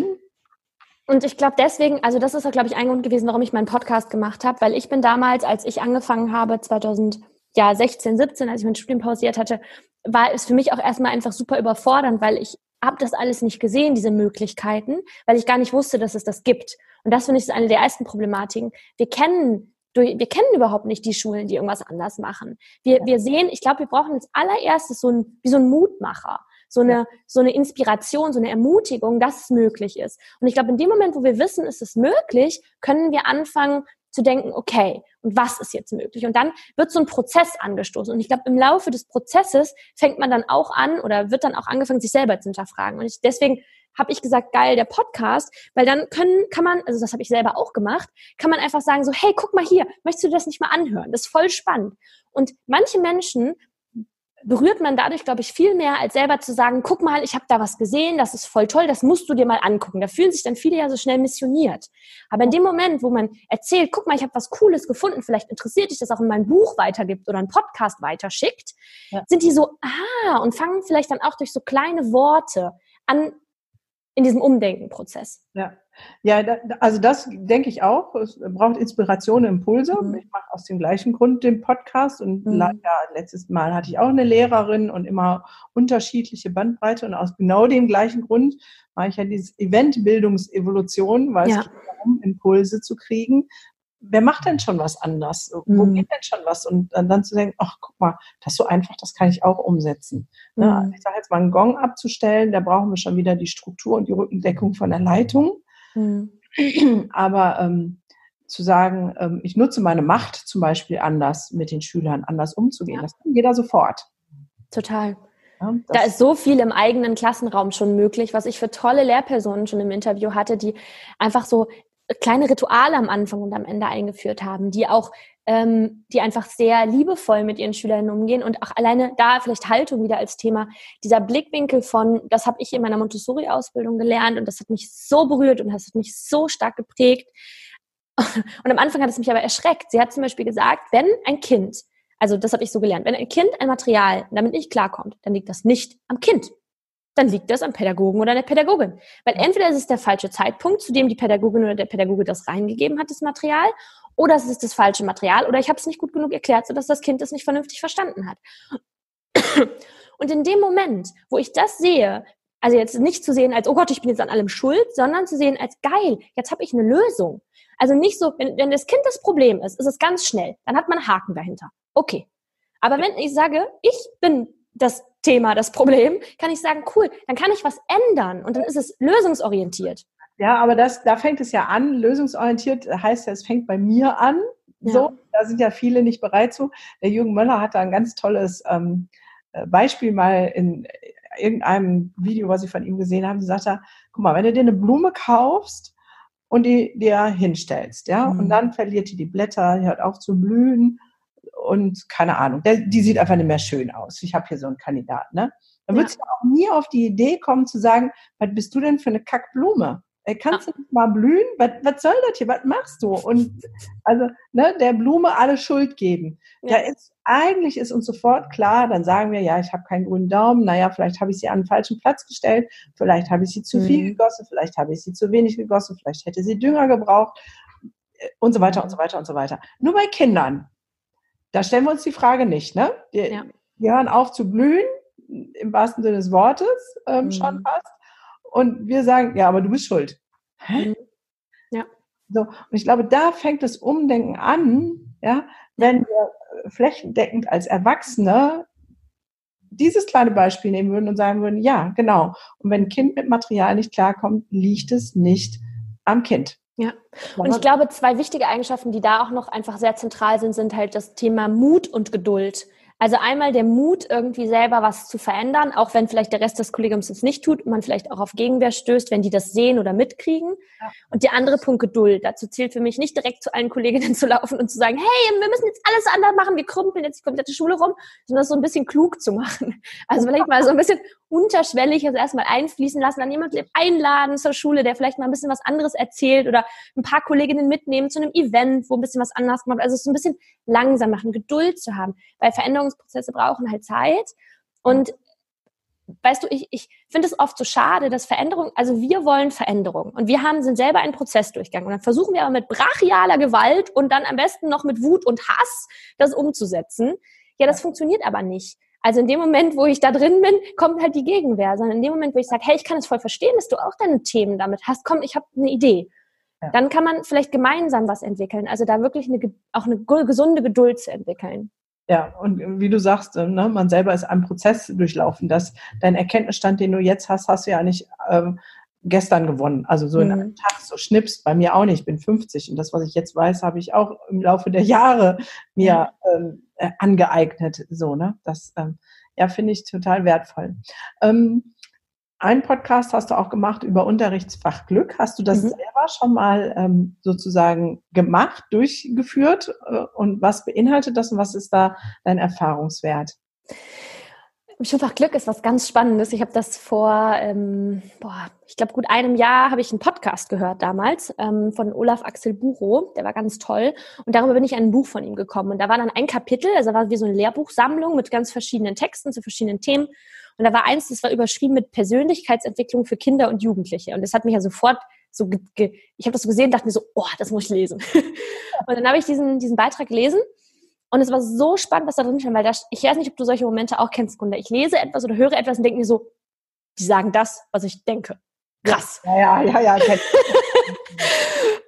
Und ich glaube deswegen, also das ist, glaube ich, ein Grund gewesen, warum ich meinen Podcast gemacht habe, weil ich bin damals, als ich angefangen habe, 2016, 17, als ich mein Studium pausiert hatte, war es für mich auch erstmal einfach super überfordernd, weil ich habe das alles nicht gesehen, diese Möglichkeiten, weil ich gar nicht wusste, dass es das gibt. Und das finde ich ist eine der ersten Problematiken. Wir kennen wir kennen überhaupt nicht die Schulen, die irgendwas anders machen. Wir, wir sehen, ich glaube, wir brauchen als allererstes so ein, wie so ein Mutmacher so eine, so eine Inspiration, so eine Ermutigung, dass es möglich ist. Und ich glaube, in dem Moment, wo wir wissen, ist es möglich, können wir anfangen zu denken, okay, und was ist jetzt möglich? Und dann wird so ein Prozess angestoßen. Und ich glaube, im Laufe des Prozesses fängt man dann auch an oder wird dann auch angefangen, sich selber zu hinterfragen. Und ich, deswegen habe ich gesagt, geil, der Podcast, weil dann können, kann man, also das habe ich selber auch gemacht, kann man einfach sagen so, hey, guck mal hier, möchtest du das nicht mal anhören? Das ist voll spannend. Und manche Menschen berührt man dadurch, glaube ich, viel mehr, als selber zu sagen, guck mal, ich habe da was gesehen, das ist voll toll, das musst du dir mal angucken. Da fühlen sich dann viele ja so schnell missioniert. Aber in dem Moment, wo man erzählt, guck mal, ich habe was Cooles gefunden, vielleicht interessiert dich das auch in mein Buch weitergibt oder einen Podcast weiterschickt, ja. sind die so, ah, und fangen vielleicht dann auch durch so kleine Worte an, in diesem Umdenkenprozess. Ja. Ja, da, also das denke ich auch. Es braucht Inspiration, Impulse. Mhm. Ich mache aus dem gleichen Grund den Podcast und mhm. ja, letztes Mal hatte ich auch eine Lehrerin und immer unterschiedliche Bandbreite und aus genau dem gleichen Grund mache ich ja dieses Eventbildungsevolution, weil ja. es geht darum, Impulse zu kriegen. Wer macht denn schon was anders? Mhm. Wo geht denn schon was? Und dann zu denken, ach, guck mal, das ist so einfach, das kann ich auch umsetzen. Ne? Mhm. Ich sage jetzt mal, einen Gong abzustellen, da brauchen wir schon wieder die Struktur und die Rückendeckung von der Leitung. Mhm. *clears throat* Aber ähm, zu sagen, ähm, ich nutze meine Macht zum Beispiel anders mit den Schülern, anders umzugehen, ja. das kann jeder sofort. Total. Ja, da ist so viel im eigenen Klassenraum schon möglich, was ich für tolle Lehrpersonen schon im Interview hatte, die einfach so kleine Rituale am Anfang und am Ende eingeführt haben, die auch, ähm, die einfach sehr liebevoll mit ihren Schülerinnen umgehen und auch alleine da vielleicht Haltung wieder als Thema, dieser Blickwinkel von, das habe ich in meiner Montessori-Ausbildung gelernt und das hat mich so berührt und das hat mich so stark geprägt. *laughs* Und am Anfang hat es mich aber erschreckt. Sie hat zum Beispiel gesagt, wenn ein Kind, also das habe ich so gelernt, wenn ein Kind ein Material damit nicht klarkommt, dann liegt das nicht am Kind. Dann liegt das am Pädagogen oder der Pädagogin. Weil entweder ist es der falsche Zeitpunkt, zu dem die Pädagogin oder der Pädagoge das reingegeben hat, das Material, oder es ist das falsche Material, oder ich habe es nicht gut genug erklärt, sodass das Kind es nicht vernünftig verstanden hat. *clears throat* Und in dem Moment, wo ich das sehe, also jetzt nicht zu sehen als, oh Gott, ich bin jetzt an allem schuld, sondern zu sehen als, geil, jetzt habe ich eine Lösung. Also nicht so, wenn, wenn das Kind das Problem ist, ist es ganz schnell, dann hat man Haken dahinter. Okay. Aber wenn ich sage, ich bin das Thema, das Problem, kann ich sagen, cool, dann kann ich was ändern und dann ist es lösungsorientiert. Ja, aber das, da fängt es ja an. Lösungsorientiert heißt ja, es fängt bei mir an. Ja. So, da sind ja viele nicht bereit zu. Der Jürgen Möller hat da ein ganz tolles ähm, äh, Beispiel mal in irgendeinem Video, was ich von ihm gesehen habe. Sagt er, guck mal, wenn du dir eine Blume kaufst und die dir hinstellst, ja, mhm. und dann verliert die die Blätter, die hört auf zu blühen und keine Ahnung, der, die sieht einfach nicht mehr schön aus. Ich habe hier so einen Kandidaten, ne? Dann würdest ja. du auch nie auf die Idee kommen zu sagen, was bist du denn für eine Kackblume? Ey, kannst du nicht mal blühen? Was, was soll das hier? Was machst du? Und also ne, der Blume alle Schuld geben. Ja. Da ist eigentlich ist uns sofort klar, dann sagen wir, ja, ich habe keinen grünen Daumen, naja, vielleicht habe ich sie an den falschen Platz gestellt, vielleicht habe ich sie zu mhm. viel gegossen, vielleicht habe ich sie zu wenig gegossen, vielleicht hätte sie Dünger gebraucht und so weiter und so weiter und so weiter. Nur bei Kindern, da stellen wir uns die Frage nicht, ne? Die, ja. die hören auf zu blühen, im wahrsten Sinne des Wortes ähm, mhm. schon fast. Und wir sagen, ja, aber du bist schuld. Hä? Mhm. Ja. So, und ich glaube, da fängt das Umdenken an, ja, wenn wir flächendeckend als Erwachsene dieses kleine Beispiel nehmen würden und sagen würden, ja, genau. Und wenn ein Kind mit Material nicht klarkommt, liegt es nicht am Kind. Ja, und ich glaube, zwei wichtige Eigenschaften, die da auch noch einfach sehr zentral sind, sind halt das Thema Mut und Geduld. Also einmal der Mut, irgendwie selber was zu verändern, auch wenn vielleicht der Rest des Kollegiums es nicht tut und man vielleicht auch auf Gegenwehr stößt, wenn die das sehen oder mitkriegen. Ja. Und der andere Punkt Geduld. Dazu zählt für mich nicht direkt zu allen Kolleginnen *laughs* zu laufen und zu sagen, hey, wir müssen jetzt alles anders machen, wir krümpeln jetzt die komplette Schule rum, sondern das so ein bisschen klug zu machen. Also vielleicht mal so ein bisschen unterschwellig also erstmal einfließen lassen, dann jemanden einladen zur Schule, der vielleicht mal ein bisschen was anderes erzählt oder ein paar Kolleginnen mitnehmen zu einem Event, wo ein bisschen was anders gemacht wird. Also so ein bisschen langsam machen, Geduld zu haben, weil Veränderungsprozesse brauchen halt Zeit und weißt du, ich, ich finde es oft so schade, dass Veränderung, also wir wollen Veränderung und wir haben, sind selber einen Prozess durchgegangen und dann versuchen wir aber mit brachialer Gewalt und dann am besten noch mit Wut und Hass das umzusetzen. Ja, das funktioniert aber nicht. Also in dem Moment, wo ich da drin bin, kommt halt die Gegenwehr, sondern in dem Moment, wo ich sage, hey, ich kann es voll verstehen, dass du auch deine Themen damit hast, komm, ich habe eine Idee. Ja. Dann kann man vielleicht gemeinsam was entwickeln. Also da wirklich eine, auch eine gesunde Geduld zu entwickeln. Ja, und wie du sagst, äh, ne, man selber ist einen Prozess durchlaufen. Das, dein Erkenntnisstand, den du jetzt hast, hast du ja nicht ähm, gestern gewonnen. Also so in einem mhm. Tag, so schnippst, bei mir auch nicht. Ich bin 50 und das, was ich jetzt weiß, habe ich auch im Laufe der Jahre mir ähm, äh, angeeignet. So, ne? Das ähm, ja, finde ich total wertvoll. Ähm, ein Podcast hast du auch gemacht über Unterrichtsfach Glück. Hast du das mhm. selber schon mal ähm, sozusagen gemacht, durchgeführt? Äh, und was beinhaltet das und was ist da dein Erfahrungswert? Schulfach Glück ist was ganz Spannendes. Ich habe das vor, ähm, boah, ich glaube, gut einem Jahr habe ich einen Podcast gehört damals ähm, von Olaf Axel Bucho. Der war ganz toll. Und darüber bin ich an ein Buch von ihm gekommen. Und da war dann ein Kapitel, also war wie so eine Lehrbuchsammlung mit ganz verschiedenen Texten zu verschiedenen Themen. Und da war eins, das war überschrieben mit Persönlichkeitsentwicklung für Kinder und Jugendliche. Und das hat mich ja sofort so, ich habe das so gesehen, dachte mir so, oh, das muss ich lesen. *laughs* und dann habe ich diesen, diesen Beitrag gelesen und es war so spannend, was da drin stand, weil da, ich weiß nicht, ob du solche Momente auch kennst, Kunde. Ich lese etwas oder höre etwas und denke mir so, die sagen das, was ich denke. Krass. Ja, ja, ja, ja.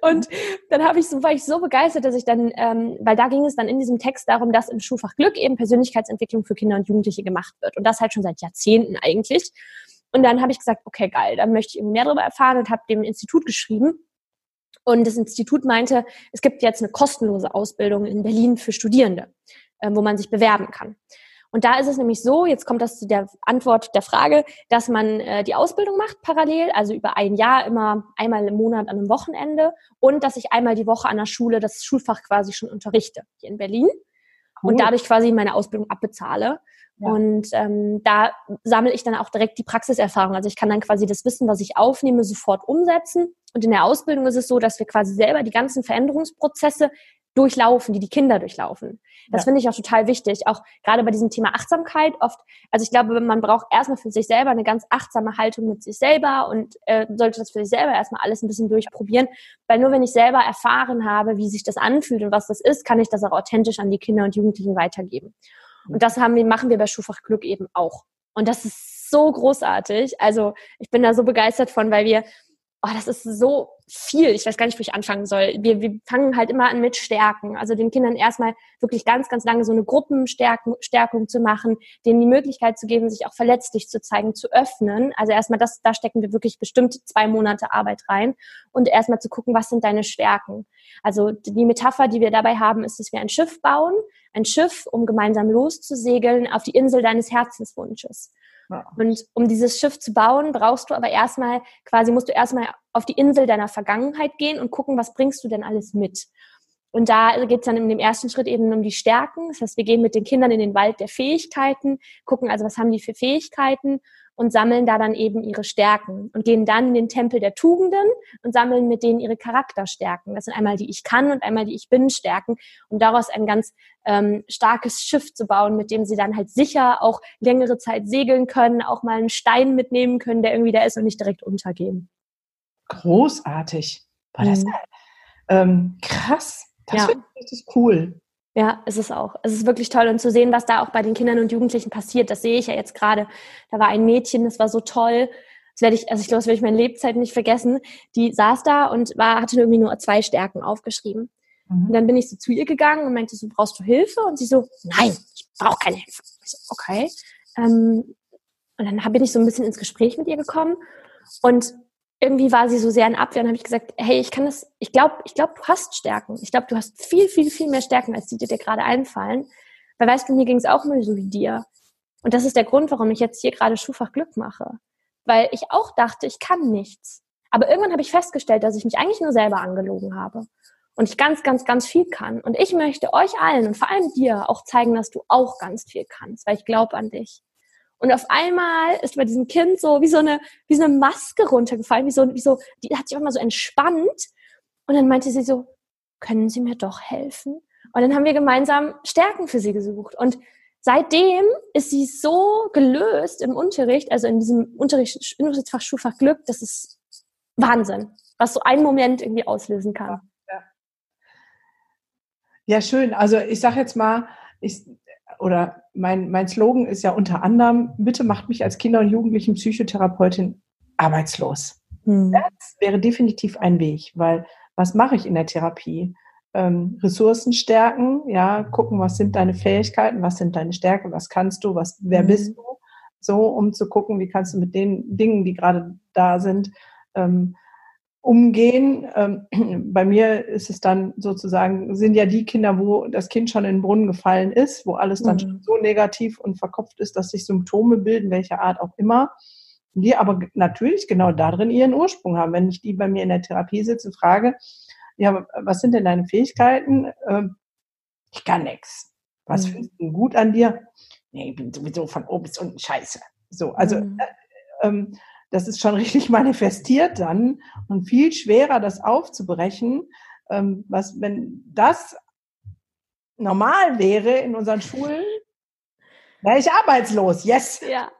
*laughs* und dann habe ich so, war ich so begeistert, dass ich dann, ähm, weil da ging es dann in diesem Text darum, dass im Schulfach Glück eben Persönlichkeitsentwicklung für Kinder und Jugendliche gemacht wird. Und das halt schon seit Jahrzehnten eigentlich. Und dann habe ich gesagt, okay, geil, dann möchte ich irgendwie mehr darüber erfahren und habe dem Institut geschrieben und das Institut meinte, es gibt jetzt eine kostenlose Ausbildung in Berlin für Studierende, äh, wo man sich bewerben kann. Und da ist es nämlich so, jetzt kommt das zu der Antwort der Frage, dass man äh, die Ausbildung macht parallel, also über ein Jahr immer einmal im Monat an einem Wochenende und dass ich einmal die Woche an der Schule das Schulfach quasi schon unterrichte hier in Berlin cool. und dadurch quasi meine Ausbildung abbezahle. Ja. Und ähm, da sammle ich dann auch direkt die Praxiserfahrung. Also ich kann dann quasi das Wissen, was ich aufnehme, sofort umsetzen und in der Ausbildung ist es so, dass wir quasi selber die ganzen Veränderungsprozesse durchlaufen, die die Kinder durchlaufen. Das ja. finde ich auch total wichtig. Auch gerade bei diesem Thema Achtsamkeit oft, also ich glaube, man braucht erstmal für sich selber eine ganz achtsame Haltung mit sich selber und äh, sollte das für sich selber erstmal alles ein bisschen durchprobieren. Weil nur wenn ich selber erfahren habe, wie sich das anfühlt und was das ist, kann ich das auch authentisch an die Kinder und Jugendlichen weitergeben. Und das haben wir, machen wir bei Schulfach Glück eben auch. Und das ist so großartig. Also ich bin da so begeistert von, weil wir oh, das ist so viel. Ich weiß gar nicht, wo ich anfangen soll. Wir, wir fangen halt immer an mit Stärken. Also den Kindern erstmal wirklich ganz, ganz lange so eine Gruppenstärkung Stärkung zu machen, denen die Möglichkeit zu geben, sich auch verletzlich zu zeigen, zu öffnen. Also erstmal das, da stecken wir wirklich bestimmt zwei Monate Arbeit rein und erstmal zu gucken, was sind deine Stärken. Also die Metapher, die wir dabei haben, ist, dass wir ein Schiff bauen, ein Schiff, um gemeinsam loszusegeln auf die Insel deines Herzenswunsches. Und um dieses Schiff zu bauen, brauchst du aber erstmal, quasi musst du erstmal auf die Insel deiner Vergangenheit gehen und gucken, was bringst du denn alles mit. Und da geht es dann in dem ersten Schritt eben um die Stärken. Das heißt, wir gehen mit den Kindern in den Wald der Fähigkeiten, gucken also, was haben die für Fähigkeiten und sammeln da dann eben ihre Stärken und gehen dann in den Tempel der Tugenden und sammeln mit denen ihre Charakterstärken. Das sind einmal die Ich kann und einmal die Ich bin Stärken, um daraus ein ganz ähm, starkes Schiff zu bauen, mit dem sie dann halt sicher auch längere Zeit segeln können, auch mal einen Stein mitnehmen können, der irgendwie da ist und nicht direkt untergehen. Großartig. Boah, das mhm. ähm, krass. Das ja. finde ich richtig cool. Ja, ist es auch. Es ist wirklich toll und zu sehen, was da auch bei den Kindern und Jugendlichen passiert. Das sehe ich ja jetzt gerade. Da war ein Mädchen, das war so toll. Das werde ich, also ich glaube, das werde ich meine Lebzeit nicht vergessen. Die saß da und war, hatte irgendwie nur zwei Stärken aufgeschrieben. Mhm. Und dann bin ich so zu ihr gegangen und meinte so, brauchst du Hilfe? Und sie so, nein, ich brauche keine Hilfe. Ich so, okay. Ähm, und dann bin ich so ein bisschen ins Gespräch mit ihr gekommen und irgendwie war sie so sehr in Abwehr und habe ich gesagt, hey, ich kann das, ich glaube, ich glaube, du hast Stärken. Ich glaube, du hast viel, viel, viel mehr Stärken, als die dir gerade einfallen. Weil weißt du, mir ging es auch nur so wie dir. Und das ist der Grund, warum ich jetzt hier gerade Schulfach Glück mache. Weil ich auch dachte, ich kann nichts. Aber irgendwann habe ich festgestellt, dass ich mich eigentlich nur selber angelogen habe. Und ich ganz, ganz, ganz viel kann. Und ich möchte euch allen und vor allem dir auch zeigen, dass du auch ganz viel kannst, weil ich glaube an dich. Und auf einmal ist bei diesem Kind so wie so eine, wie so eine Maske runtergefallen, wie so, wie so, die hat sich auch mal so entspannt. Und dann meinte sie so, können Sie mir doch helfen? Und dann haben wir gemeinsam Stärken für sie gesucht. Und seitdem ist sie so gelöst im Unterricht, also in diesem Unterricht, Unterrichtsfach Schulfach Glück, das ist Wahnsinn, was so ein Moment irgendwie auslösen kann. Ja, ja schön. Also ich sage jetzt mal, ich, oder mein, mein Slogan ist ja unter anderem, bitte macht mich als Kinder- und Jugendlichen Psychotherapeutin arbeitslos. Hm. Das wäre definitiv ein Weg, weil was mache ich in der Therapie? Ähm, Ressourcen stärken, ja, gucken, was sind deine Fähigkeiten, was sind deine Stärken, was kannst du, was, wer hm. bist du? So, um zu gucken, wie kannst du mit den Dingen, die gerade da sind, ähm, umgehen. Ähm, *clears throat* bei mir ist es dann sozusagen, sind ja die Kinder, wo das Kind schon in den Brunnen gefallen ist, wo alles dann mhm. so negativ und verkopft ist, dass sich Symptome bilden, welcher Art auch immer, die aber natürlich genau darin ihren Ursprung haben. Wenn ich die bei mir in der Therapie sitze, frage, ja, was sind denn deine Fähigkeiten? Ähm, ich kann nichts. Was mhm. findest du gut an dir? Nee, ich bin sowieso von oben bis unten scheiße. So, also mhm. äh, ähm, das ist schon *laughs* richtig manifestiert dann und viel schwerer, das aufzubrechen. Ähm, was, wenn das normal wäre in unseren Schulen, wäre ich arbeitslos, yes. Ja,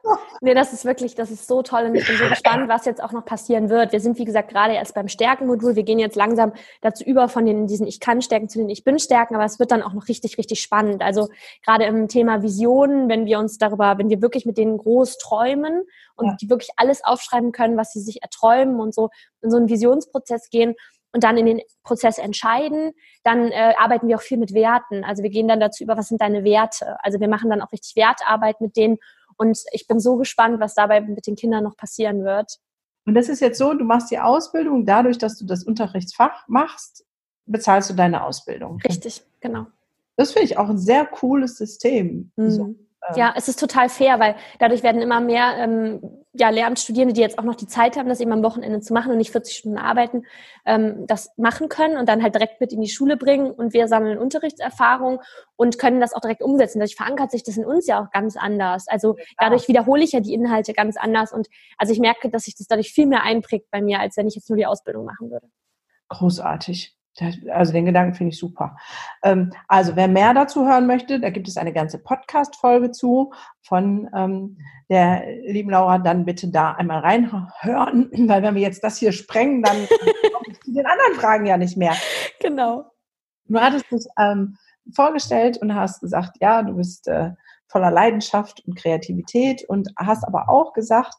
nee, das ist wirklich, das ist so toll und ich bin so *laughs* gespannt, was jetzt auch noch passieren wird. Wir sind, wie gesagt, gerade erst beim Stärkenmodul. Wir gehen jetzt langsam dazu über von den, diesen Ich kann Stärken zu den Ich bin Stärken, aber es wird dann auch noch richtig, richtig spannend. Also gerade im Thema Visionen, wenn wir uns darüber, wenn wir wirklich mit denen groß träumen und ja. die wirklich alles aufschreiben können, was sie sich erträumen und so in so einen Visionsprozess gehen, und dann in den Prozess entscheiden. Dann äh, arbeiten wir auch viel mit Werten. Also wir gehen dann dazu über, was sind deine Werte. Also wir machen dann auch richtig Wertarbeit mit denen. Und ich bin so gespannt, was dabei mit den Kindern noch passieren wird. Und das ist jetzt so, du machst die Ausbildung, dadurch, dass du das Unterrichtsfach machst, bezahlst du deine Ausbildung. Richtig, genau. Das finde ich auch ein sehr cooles System. Mhm. So. Ja, es ist total fair, weil dadurch werden immer mehr ähm, ja, Lehramtsstudierende, die jetzt auch noch die Zeit haben, das eben am Wochenende zu machen und nicht 40 Stunden arbeiten, ähm, das machen können und dann halt direkt mit in die Schule bringen und wir sammeln Unterrichtserfahrung und können das auch direkt umsetzen. Dadurch verankert sich das in uns ja auch ganz anders. Also dadurch wiederhole ich ja die Inhalte ganz anders und also ich merke, dass sich das dadurch viel mehr einprägt bei mir, als wenn ich jetzt nur die Ausbildung machen würde. Großartig. Also den Gedanken finde ich super. Ähm, also wer mehr dazu hören möchte, da gibt es eine ganze Podcast-Folge zu von ähm, der lieben Laura. Dann bitte da einmal reinhören, *clears throat* weil wenn wir jetzt das hier sprengen, dann *laughs* komme ich zu den anderen Fragen ja nicht mehr. Genau. Du hattest dich ähm, vorgestellt und hast gesagt, ja, du bist äh, voller Leidenschaft und Kreativität und hast aber auch gesagt,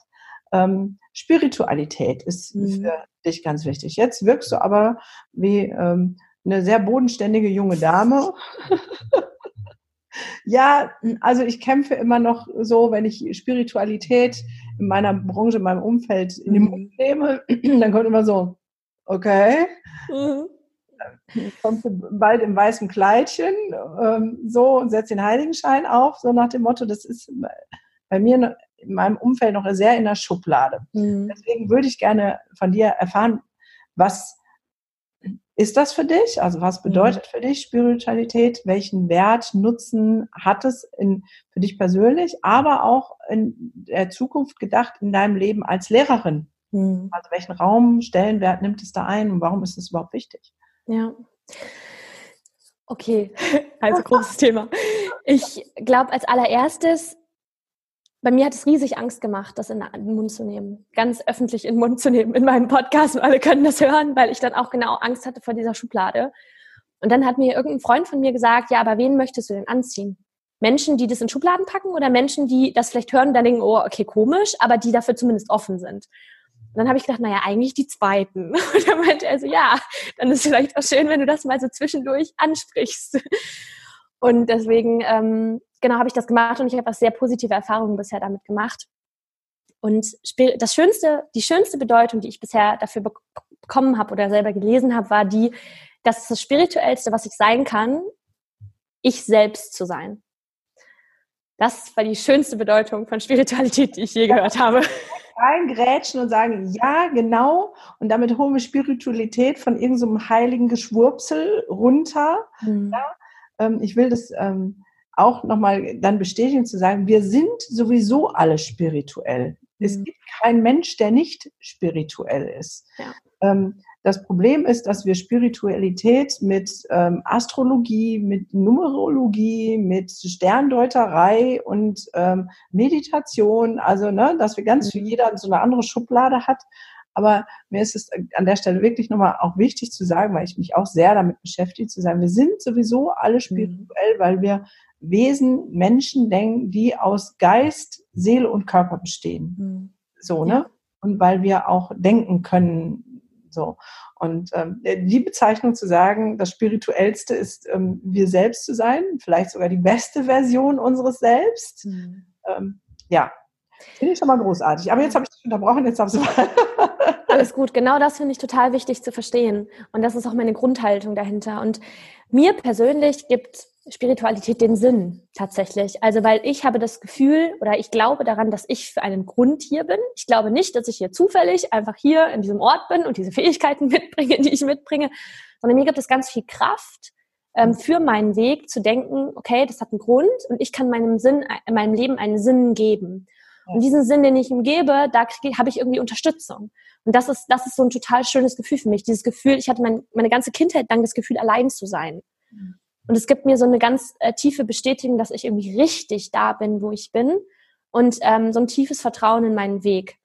ähm, Spiritualität ist mhm. für dich ganz wichtig. Jetzt wirkst du aber wie ähm, eine sehr bodenständige junge Dame. *laughs* ja, also ich kämpfe immer noch so, wenn ich Spiritualität in meiner Branche, in meinem Umfeld in den Mund mhm. nehme, *clears throat* dann kommt immer so, okay. Mhm. Kommst du bald im weißen Kleidchen, ähm, so und setzt den Heiligenschein auf, so nach dem Motto, das ist bei mir in meinem Umfeld noch sehr in der Schublade. Mhm. Deswegen würde ich gerne von dir erfahren, was ist das für dich? Also was mhm. bedeutet mhm. für dich Spiritualität? Welchen Wert, Nutzen hat es in, für dich persönlich, aber auch in der Zukunft gedacht in deinem Leben als Lehrerin? Mhm. Also welchen Raum, Stellenwert nimmt es da ein und warum ist es überhaupt wichtig? Ja. Okay, *laughs* also großes Thema. Ich glaube, als allererstes bei mir hat es riesig Angst gemacht, das in den Mund zu nehmen, ganz öffentlich in den Mund zu nehmen in meinem Podcast und alle können das hören, weil ich dann auch genau Angst hatte vor dieser Schublade. Und dann hat mir irgendein Freund von mir gesagt, ja, aber wen möchtest du denn anziehen? Menschen, die das in Schubladen packen oder Menschen, die das vielleicht hören und dann denken, oh, okay, komisch, aber die dafür zumindest offen sind. Und dann habe ich gedacht, naja, eigentlich die zweiten. *laughs* Und dann meinte er so, ja, dann ist es vielleicht auch schön, wenn du das mal so zwischendurch ansprichst. Und deswegen ähm, genau habe ich das gemacht und ich habe auch sehr positive Erfahrungen bisher damit gemacht. Und das schönste, die schönste Bedeutung, die ich bisher dafür bekommen habe oder selber gelesen habe, war die, dass das Spirituellste, was ich sein kann, ich selbst zu sein. Das war die schönste Bedeutung von Spiritualität, die ich je gehört habe. Reingrätschen und sagen, ja, genau. Und damit holen wir Spiritualität von irgendeinem so heiligen Geschwurpsel runter. Mhm. Ja? Ähm, ich will das ähm, auch nochmal dann bestätigen zu sagen, wir sind sowieso alle spirituell. Mhm. Es gibt keinen Mensch, der nicht spirituell ist. Ja. Ähm, das Problem ist, dass wir Spiritualität mit Astrologie, mit Numerologie, mit Sterndeuterei und Meditation, also ne, dass wir ganz mhm. jeder so eine andere Schublade hat. Aber mir ist es an der Stelle wirklich nochmal auch wichtig zu sagen, weil ich mich auch sehr damit beschäftige, zu sagen, wir sind sowieso alle mhm. spirituell, weil wir Wesen, Menschen denken, die aus Geist, Seele und Körper bestehen. Mhm. So, ne? Ja. Und weil wir auch denken können, so. Und ähm, die Bezeichnung zu sagen, das Spirituellste ist, ähm, wir selbst zu sein, vielleicht sogar die beste Version unseres Selbst. Mhm. Ähm, ja, finde ich schon mal großartig. Aber jetzt habe ich dich unterbrochen, jetzt habe ich mal. Alles gut, genau das finde ich total wichtig zu verstehen. Und das ist auch meine Grundhaltung dahinter. Und mir persönlich gibt Spiritualität den Sinn tatsächlich. Also weil ich habe das Gefühl oder ich glaube daran, dass ich für einen Grund hier bin. Ich glaube nicht, dass ich hier zufällig einfach hier in diesem Ort bin und diese Fähigkeiten *laughs* mitbringe, die ich mitbringe, sondern mir gibt es ganz viel Kraft ähm, für meinen Weg zu denken, okay, das hat einen Grund und ich kann meinem Sinn, in meinem Leben einen Sinn geben. Und diesen Sinn, den ich ihm gebe, da habe ich irgendwie Unterstützung. Und das ist, das ist so ein total schönes Gefühl für mich. Dieses Gefühl, ich hatte mein, meine ganze Kindheit lang das Gefühl, allein zu sein. Mhm. Und es gibt mir so eine ganz äh, tiefe Bestätigung, dass ich irgendwie richtig da bin, wo ich bin. Und ähm, so ein tiefes Vertrauen in meinen Weg.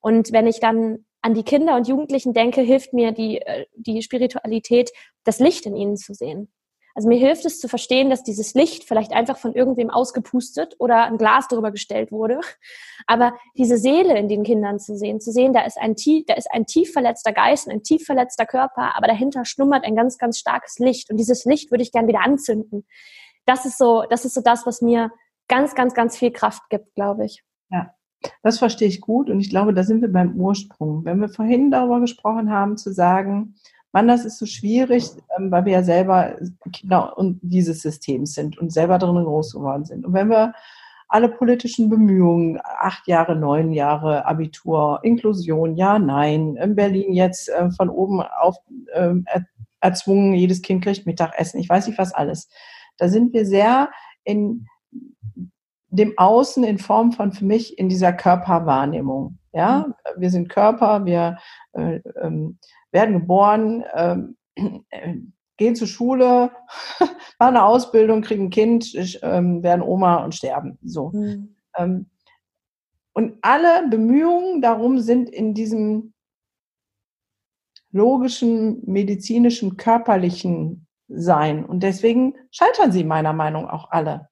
Und wenn ich dann an die Kinder und Jugendlichen denke, hilft mir die, äh, die Spiritualität, das Licht in ihnen zu sehen. Also mir hilft es zu verstehen, dass dieses Licht vielleicht einfach von irgendwem ausgepustet oder ein Glas darüber gestellt wurde. Aber diese Seele in den Kindern zu sehen, zu sehen, da ist ein tief, da ist ein tief verletzter Geist ein tief verletzter Körper, aber dahinter schlummert ein ganz, ganz starkes Licht. Und dieses Licht würde ich gern wieder anzünden. Das ist so, das ist so das, was mir ganz, ganz, ganz viel Kraft gibt, glaube ich. Ja. Das verstehe ich gut und ich glaube, da sind wir beim Ursprung. Wenn wir vorhin darüber gesprochen haben, zu sagen, Mann, das ist so schwierig, ähm, weil wir ja selber Kinder und dieses Systems sind und selber drinnen groß geworden sind. Und wenn wir alle politischen Bemühungen, acht Jahre, neun Jahre Abitur, Inklusion, ja, nein, in Berlin jetzt äh, von oben auf äh, erzwungen, jedes Kind kriegt Mittagessen, ich weiß nicht was alles. Da sind wir sehr in dem Außen in Form von für mich in dieser Körperwahrnehmung. Ja, mhm. wir sind Körper, wir äh, ähm, werden geboren, ähm, äh, gehen zur Schule, *laughs* machen eine Ausbildung, kriegen ein Kind, ähm, werden Oma und sterben. So. Mhm. Ähm, und alle Bemühungen darum sind in diesem logischen, medizinischen, körperlichen Sein. Und deswegen scheitern sie meiner Meinung nach auch alle.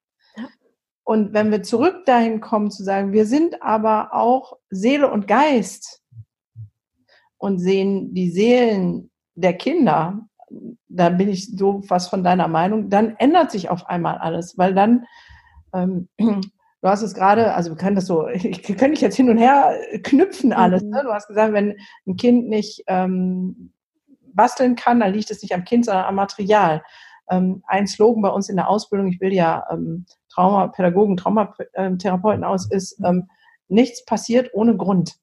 Und wenn wir zurück dahin kommen zu sagen, wir sind aber auch Seele und Geist und sehen die Seelen der Kinder, da bin ich so was von deiner Meinung, dann ändert sich auf einmal alles, weil dann, ähm, du hast es gerade, also wir können das so, *laughs* ich kann dich jetzt hin und her knüpfen alles. Mhm. Ne? Du hast gesagt, wenn ein Kind nicht ähm, basteln kann, dann liegt es nicht am Kind, sondern am Material. Ähm, ein Slogan bei uns in der Ausbildung, ich will ja ähm, Traumapädagogen, Traumatherapeuten aus, ist, ähm, nichts passiert ohne Grund.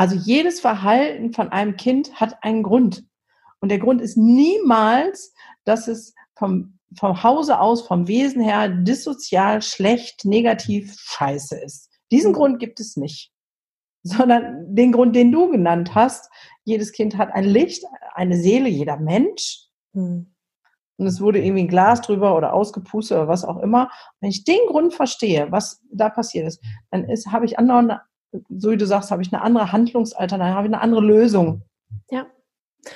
Also jedes Verhalten von einem Kind hat einen Grund. Und der Grund ist niemals, dass es vom, vom Hause aus, vom Wesen her dissozial, schlecht, negativ, scheiße ist. Diesen. Grund gibt es nicht. Sondern den Grund, den du genannt hast. Jedes Kind hat ein Licht, eine Seele, jeder Mensch. Mhm und es wurde irgendwie ein Glas drüber oder ausgepustet oder was auch immer. Wenn ich den Grund verstehe, was da passiert ist, dann ist, habe ich andere, so wie du sagst, habe ich eine andere Handlungsalternative, habe ich eine andere Lösung. Ja.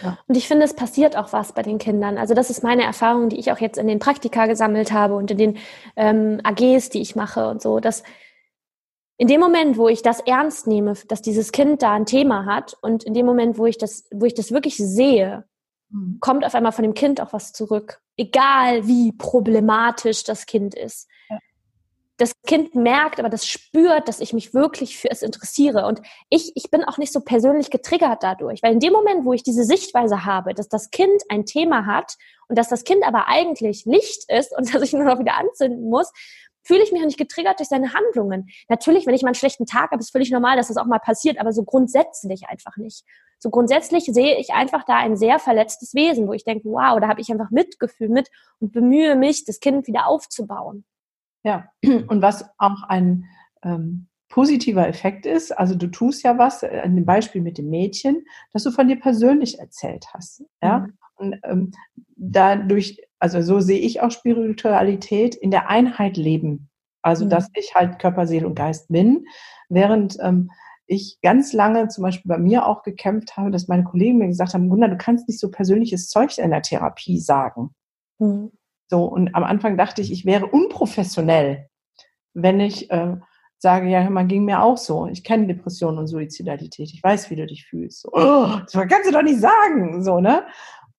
ja. Und ich finde, es passiert auch was bei den Kindern. Also das ist meine Erfahrung, die ich auch jetzt in den Praktika gesammelt habe und in den ähm, AGs, die ich mache und so, dass in dem Moment, wo ich das ernst nehme, dass dieses Kind da ein Thema hat und in dem Moment, wo ich das, wo ich das wirklich sehe, Mhm. kommt auf einmal von dem Kind auch was zurück. Egal wie problematisch das Kind ist. Ja. Das Kind merkt, aber das spürt, dass ich mich wirklich für es interessiere. Und ich, ich bin auch nicht so persönlich getriggert dadurch, weil in dem Moment, wo ich diese Sichtweise habe, dass das Kind ein Thema hat und dass das Kind aber eigentlich Licht ist und *laughs* dass ich nur noch wieder anzünden muss, fühle ich mich auch nicht getriggert durch seine Handlungen. Natürlich, wenn ich mal einen schlechten Tag habe, ist völlig normal, dass das auch mal passiert, aber so grundsätzlich einfach nicht. So grundsätzlich sehe ich einfach da ein sehr verletztes Wesen, wo ich denke, wow, da habe ich einfach Mitgefühl mit und bemühe mich, das Kind wieder aufzubauen. Ja, *clears throat* und was auch ein ähm, positiver Effekt ist, also du tust ja was, äh, an dem Beispiel mit dem Mädchen, dass du von dir persönlich erzählt hast. Ja? Mhm. Und ähm, dadurch also so sehe ich auch Spiritualität in der Einheit leben. Also, mhm. dass ich halt Körper, Seele und Geist bin, während ähm, ich ganz lange zum Beispiel bei mir auch gekämpft habe, dass meine Kollegen mir gesagt haben, Gunnar, du kannst nicht so persönliches Zeug in der Therapie sagen. Mhm. So, und am Anfang dachte ich, ich wäre unprofessionell, wenn ich äh, sage, ja, man ging mir auch so. Ich kenne Depression und Suizidalität. Ich weiß, wie du dich fühlst. So, oh, das kannst du doch nicht sagen. So, ne?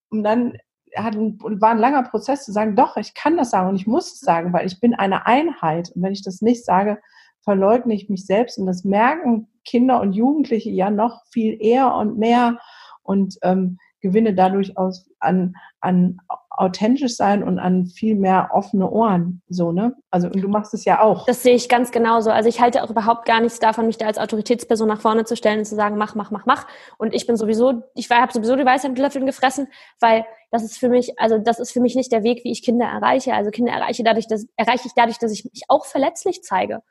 Und dann hat ein, war ein langer Prozess zu sagen, doch, ich kann das sagen und ich muss es sagen, weil ich bin eine Einheit. Und wenn ich das nicht sage, verleugne ich mich selbst. Und das merken Kinder und Jugendliche ja noch viel eher und mehr und ähm, gewinne dadurch aus, an, an authentisch sein und an viel mehr offene Ohren. So, ne? Also, und du machst es ja auch. Das sehe ich ganz genauso. Also, ich halte auch überhaupt gar nichts davon, mich da als Autoritätsperson nach vorne zu stellen und zu sagen, mach, mach, mach, mach. Und ich bin sowieso, ich habe sowieso die Weisheit mit Löffeln gefressen, weil das ist für mich, also, das ist für mich nicht der Weg, wie ich Kinder erreiche. Also, Kinder erreiche dadurch, dass, erreiche ich dadurch, dass ich mich auch verletzlich zeige.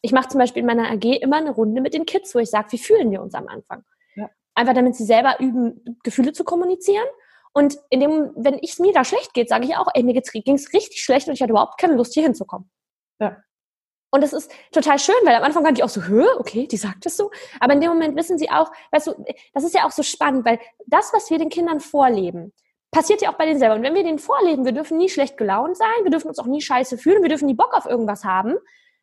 Ich mache zum Beispiel in meiner AG immer eine Runde mit den Kids, wo ich sage, wie fühlen wir uns am Anfang? Einfach damit sie selber üben, Gefühle zu kommunizieren und in dem, wenn es mir da schlecht geht, sage ich auch, ey, mir ging es richtig schlecht und ich hatte überhaupt keine Lust, hier hinzukommen. Ja. Und das ist total schön, weil am Anfang fand ich auch so, Hö, okay, die sagt es so. Aber in dem Moment wissen sie auch, weißt du, das ist ja auch so spannend, weil das, was wir den Kindern vorleben, passiert ja auch bei denen selber. Und wenn wir denen vorleben, wir dürfen nie schlecht gelaunt sein, wir dürfen uns auch nie scheiße fühlen, wir dürfen nie Bock auf irgendwas haben,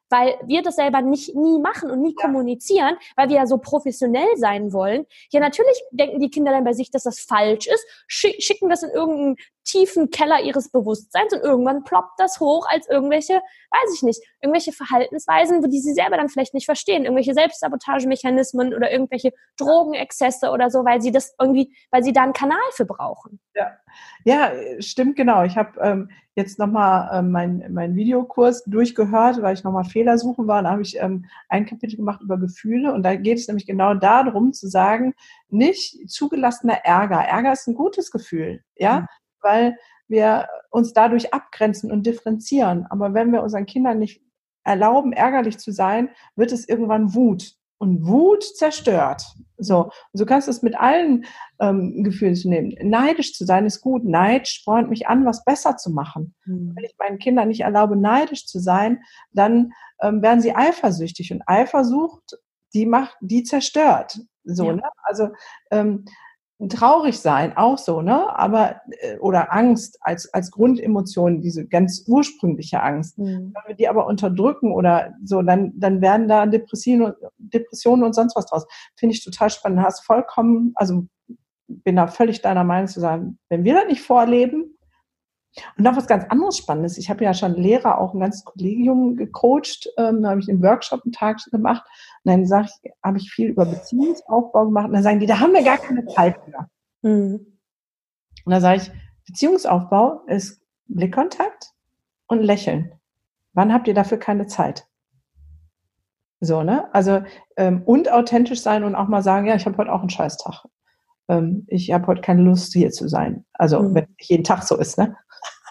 weil wir das selber nicht nie machen und nie ja. kommunizieren, weil wir ja so professionell sein wollen. Ja, natürlich denken die Kinder dann bei sich, dass das falsch ist, schicken das in irgendeinen tiefen Keller ihres Bewusstseins und irgendwann ploppt das hoch als irgendwelche, weiß ich nicht, irgendwelche Verhaltensweisen, wo die sie selber dann vielleicht nicht verstehen, irgendwelche Selbstsabotagemechanismen oder irgendwelche Drogenexzesse oder so, weil sie das irgendwie, weil sie da einen Kanal für brauchen. Ja, ja stimmt genau. Ich habe ähm, jetzt nochmal ähm, meinen mein Videokurs durchgehört, weil ich nochmal Fehler suchen war. Da habe ich ähm, ein Kapitel gemacht über Gefühle und da geht es nämlich genau darum zu sagen, nicht zugelassener Ärger. Ärger ist ein gutes Gefühl, ja. Mhm weil wir uns dadurch abgrenzen und differenzieren. Aber wenn wir unseren Kindern nicht erlauben, ärgerlich zu sein, wird es irgendwann Wut. und Wut zerstört. So, und so kannst du es mit allen ähm, Gefühlen zu nehmen. Neidisch zu sein ist gut. Neid spornt mich an, was besser zu machen. Mhm. Wenn ich meinen Kindern nicht erlaube, neidisch zu sein, dann ähm, werden sie eifersüchtig. Und Eifersucht, die macht, die zerstört. So, ja. ne? Also ähm, traurig sein auch so, ne? Aber äh, oder Angst als als Grundemotion, diese ganz ursprüngliche Angst. Mhm. Wenn wir die aber unterdrücken oder so, dann dann werden da Depressionen, Depressionen und sonst was draus. Finde ich total spannend. Hast vollkommen, also bin da völlig deiner Meinung zu sagen, wenn wir das nicht vorleben, und noch was ganz anderes Spannendes. Ich habe ja schon Lehrer, auch ein ganzes Kollegium gecoacht. Ähm, da habe ich einen Workshop einen Tag gemacht. Und dann sage ich, habe ich viel über Beziehungsaufbau gemacht. Und dann sagen die, da haben wir gar keine Zeit für. Mhm. Und dann sage ich, Beziehungsaufbau ist Blickkontakt und Lächeln. Wann habt ihr dafür keine Zeit? So, ne? Also, ähm, und authentisch sein und auch mal sagen, ja, ich habe heute auch einen Scheißtag. Ähm, ich habe heute keine Lust, hier zu sein. Also, mhm. wenn jeden Tag so ist, ne?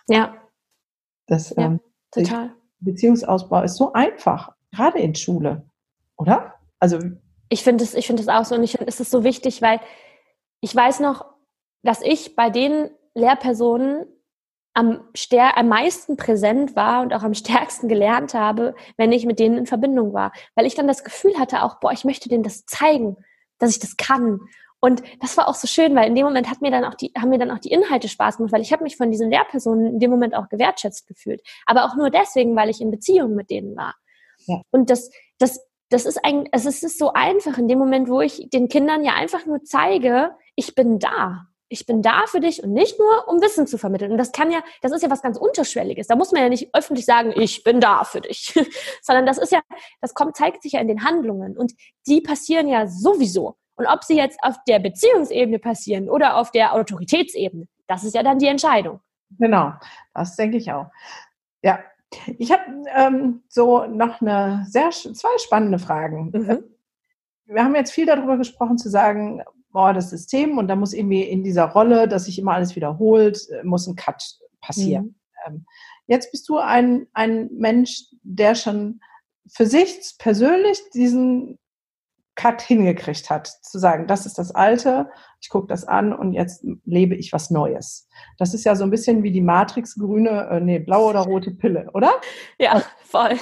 Ja. Das, ja, ähm, total. Beziehungsausbau ist so einfach, gerade in Schule, oder? Also ich finde es, ich finde es auch so und ich finde es ist so wichtig, weil ich weiß noch, dass ich bei den Lehrpersonen am, am meisten präsent war und auch am stärksten gelernt habe, wenn ich mit denen in Verbindung war. Weil ich dann das Gefühl hatte auch, boah, ich möchte denen das zeigen, dass ich das kann. Und das war auch so schön, weil in dem Moment hat mir dann auch die, haben mir dann auch die Inhalte Spaß gemacht, weil ich habe mich von diesen Lehrpersonen in dem Moment auch gewertschätzt gefühlt. Aber auch nur deswegen, weil ich in Beziehung mit denen war. Ja. Und das, das, das ist ein, es ist so einfach in dem Moment, wo ich den Kindern ja einfach nur zeige, ich bin da. Ich bin da für dich und nicht nur, um Wissen zu vermitteln. Und das kann ja, das ist ja was ganz Unterschwelliges. Da muss man ja nicht öffentlich sagen, ich bin da für dich, *laughs* sondern das ist ja, das kommt, zeigt sich ja in den Handlungen und die passieren ja sowieso. Und ob sie jetzt auf der Beziehungsebene passieren oder auf der Autoritätsebene, das ist ja dann die Entscheidung. Genau, das denke ich auch. Ja, ich habe ähm, so noch eine sehr zwei spannende Fragen. Mhm. Wir haben jetzt viel darüber gesprochen, zu sagen, boah, das System und da muss irgendwie in dieser Rolle, dass sich immer alles wiederholt, äh, muss ein Cut passieren. Mhm. Ähm, jetzt bist du ein, ein Mensch, der schon für sich persönlich diesen Cut hingekriegt hat, zu sagen, das ist das Alte, ich gucke das an und jetzt lebe ich was Neues. Das ist ja so ein bisschen wie die Matrix grüne, äh, nee, blaue oder rote Pille, oder? Ja, voll.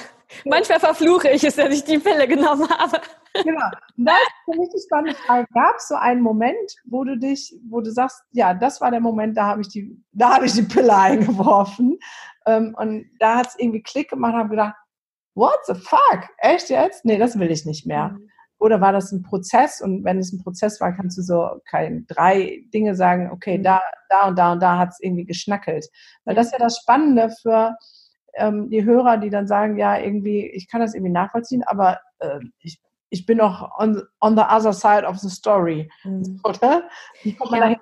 Manchmal verfluche ich es, dass ich die Pille genommen habe. Genau. Und da ist richtig spannende Frage. Gab es so einen Moment, wo du dich, wo du sagst, ja, das war der Moment, da habe ich die, da habe ich die Pille eingeworfen. Ähm, und da hat es irgendwie Klick gemacht und habe gedacht, what the fuck? Echt jetzt? Nee, das will ich nicht mehr. Mhm. Oder war das ein Prozess? Und wenn es ein Prozess war, kannst du so kein drei Dinge sagen, okay, mhm. da, da und da und da hat es irgendwie geschnackelt. Weil das ist ja das Spannende für ähm, die Hörer, die dann sagen, ja, irgendwie, ich kann das irgendwie nachvollziehen, aber äh, ich, ich bin noch on, on the other side of the story. Mhm. *laughs* Oder? Wie kommt man ja. dahin?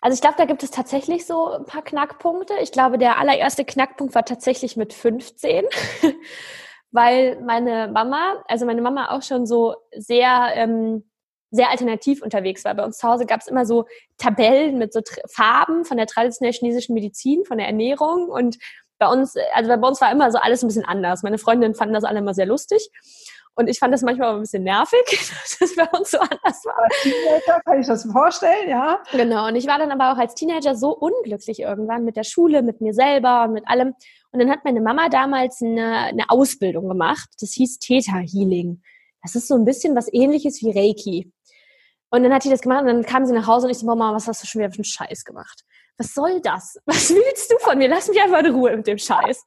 Also ich glaube, da gibt es tatsächlich so ein paar Knackpunkte. Ich glaube, der allererste Knackpunkt war tatsächlich mit 15. *laughs* weil meine Mama, also meine Mama auch schon so sehr, ähm, sehr alternativ unterwegs war. Bei uns zu Hause gab es immer so Tabellen mit so Farben von der traditionellen chinesischen Medizin, von der Ernährung und bei uns, also bei uns war immer so alles ein bisschen anders. Meine Freundinnen fanden das alle immer sehr lustig. Und ich fand das manchmal auch ein bisschen nervig, *laughs* dass es bei uns so anders war. Als Teenager kann ich das vorstellen, ja. Genau. Und ich war dann aber auch als Teenager so unglücklich irgendwann mit der Schule, mit mir selber und mit allem. Und dann hat meine Mama damals eine, eine Ausbildung gemacht. Das hieß Theta Healing. Das ist so ein bisschen was ähnliches wie Reiki. Und dann hat sie das gemacht und dann kam sie nach Hause und ich so, Mama, was hast du schon wieder für einen Scheiß gemacht? Was soll das? Was willst du von mir? Lass mich einfach in Ruhe mit dem Scheiß.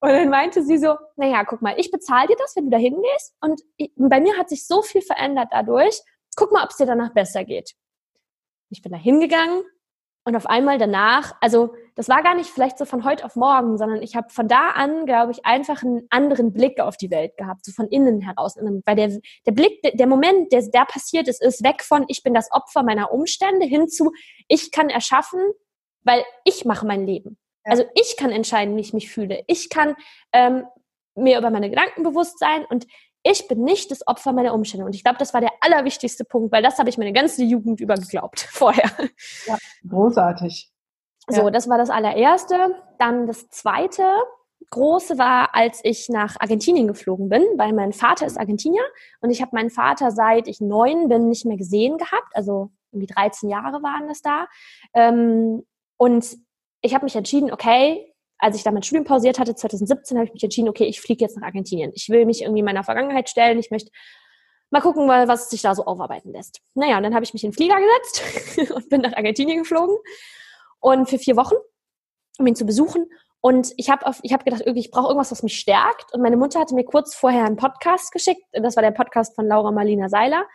Und dann meinte sie so, naja, guck mal, ich bezahle dir das, wenn du da hingehst. Und bei mir hat sich so viel verändert dadurch. Guck mal, ob es dir danach besser geht. Ich bin da hingegangen und auf einmal danach, also das war gar nicht vielleicht so von heute auf morgen, sondern ich habe von da an, glaube ich, einfach einen anderen Blick auf die Welt gehabt, so von innen heraus. Weil der, der Blick, der Moment, der da passiert ist, ist weg von, ich bin das Opfer meiner Umstände hin zu, ich kann erschaffen, weil ich mache mein Leben. Also ich kann entscheiden, wie ich mich fühle. Ich kann ähm, mir über meine Gedanken bewusst sein und ich bin nicht das Opfer meiner Umstände. Und ich glaube, das war der allerwichtigste Punkt, weil das habe ich meine ganze Jugend über geglaubt *laughs* vorher. Ja, großartig. So, das war das allererste. Dann das zweite große war, als ich nach Argentinien geflogen bin, weil mein Vater ist Argentinier und ich habe meinen Vater seit ich neun bin nicht mehr gesehen gehabt, also irgendwie 13 Jahre waren das da. Ähm, und ich habe mich entschieden, okay, als ich da mein Studium pausiert hatte, 2017, habe ich mich entschieden, okay, ich fliege jetzt nach Argentinien. Ich will mich irgendwie meiner Vergangenheit stellen. Ich möchte mal gucken, was sich da so aufarbeiten lässt. Naja, und dann habe ich mich in den Flieger gesetzt *laughs* und bin nach Argentinien geflogen. Und für vier Wochen, um ihn zu besuchen. Und ich habe ich hab gedacht, irgendwie, ich brauche irgendwas, was mich stärkt. Und meine Mutter hatte mir kurz vorher einen Podcast geschickt. Das war der Podcast von Laura Marlina Seiler.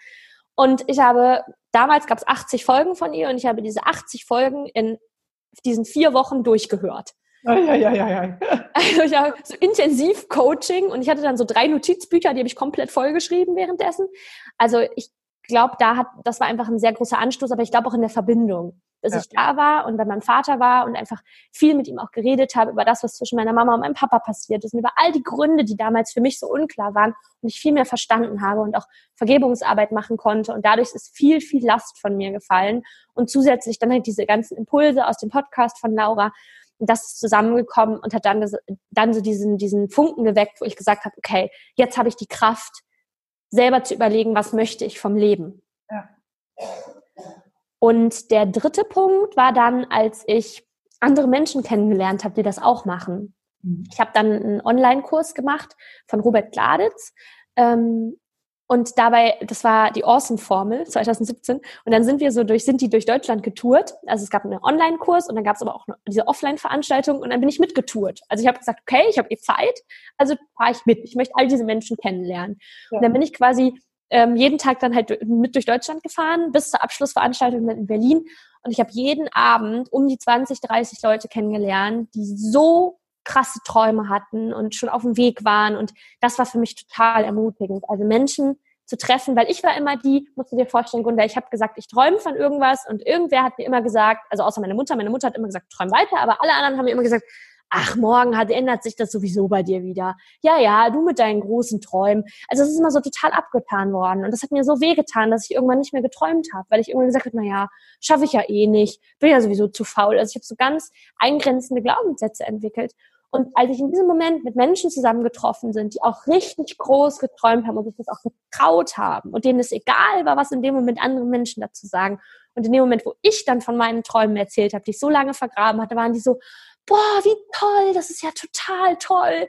Und ich habe, damals gab es 80 Folgen von ihr und ich habe diese 80 Folgen in diesen vier Wochen durchgehört. Ja, ja, ja, ja. Also ich habe so intensiv Coaching und ich hatte dann so drei Notizbücher, die habe ich komplett vollgeschrieben währenddessen. Also ich glaube, da hat, das war einfach ein sehr großer Anstoß, aber ich glaube auch in der Verbindung dass ja. ich da war und bei meinem Vater war und einfach viel mit ihm auch geredet habe über das, was zwischen meiner Mama und meinem Papa passiert ist und über all die Gründe, die damals für mich so unklar waren und ich viel mehr verstanden habe und auch Vergebungsarbeit machen konnte und dadurch ist viel, viel Last von mir gefallen und zusätzlich dann halt diese ganzen Impulse aus dem Podcast von Laura, das ist zusammengekommen und hat dann, dann so diesen, diesen Funken geweckt, wo ich gesagt habe, okay, jetzt habe ich die Kraft, selber zu überlegen, was möchte ich vom Leben. Ja. Und der dritte Punkt war dann, als ich andere Menschen kennengelernt habe, die das auch machen. Mhm. Ich habe dann einen Online-Kurs gemacht von Robert Gladitz. Ähm, und dabei, das war die Awesome-Formel 2017. Und dann sind wir so durch, sind die durch Deutschland getourt. Also es gab einen Online-Kurs und dann gab es aber auch diese Offline-Veranstaltung und dann bin ich mitgetourt. Also ich habe gesagt, okay, ich habe eh Zeit, also fahre ich mit. Ich möchte all diese Menschen kennenlernen. Ja. Und dann bin ich quasi ähm, jeden Tag dann halt mit durch Deutschland gefahren, bis zur Abschlussveranstaltung in Berlin. Und ich habe jeden Abend um die 20, 30 Leute kennengelernt, die so krasse Träume hatten und schon auf dem Weg waren. Und das war für mich total ermutigend. Also Menschen zu treffen, weil ich war immer die, musst du dir vorstellen, Gunda, ich habe gesagt, ich träume von irgendwas und irgendwer hat mir immer gesagt, also außer meine Mutter, meine Mutter hat immer gesagt, träum weiter, aber alle anderen haben mir immer gesagt, ach, morgen hat, ändert sich das sowieso bei dir wieder. Ja, ja, du mit deinen großen Träumen. Also es ist immer so total abgetan worden. Und das hat mir so wehgetan, dass ich irgendwann nicht mehr geträumt habe, weil ich irgendwann gesagt habe, na ja, schaffe ich ja eh nicht, bin ja sowieso zu faul. Also ich habe so ganz eingrenzende Glaubenssätze entwickelt. Und als ich in diesem Moment mit Menschen zusammengetroffen sind, die auch richtig groß geträumt haben und sich das auch getraut haben und denen es egal war, was in dem Moment andere Menschen dazu sagen. Und in dem Moment, wo ich dann von meinen Träumen erzählt habe, die ich so lange vergraben hatte, waren die so, boah, wie toll, das ist ja total toll.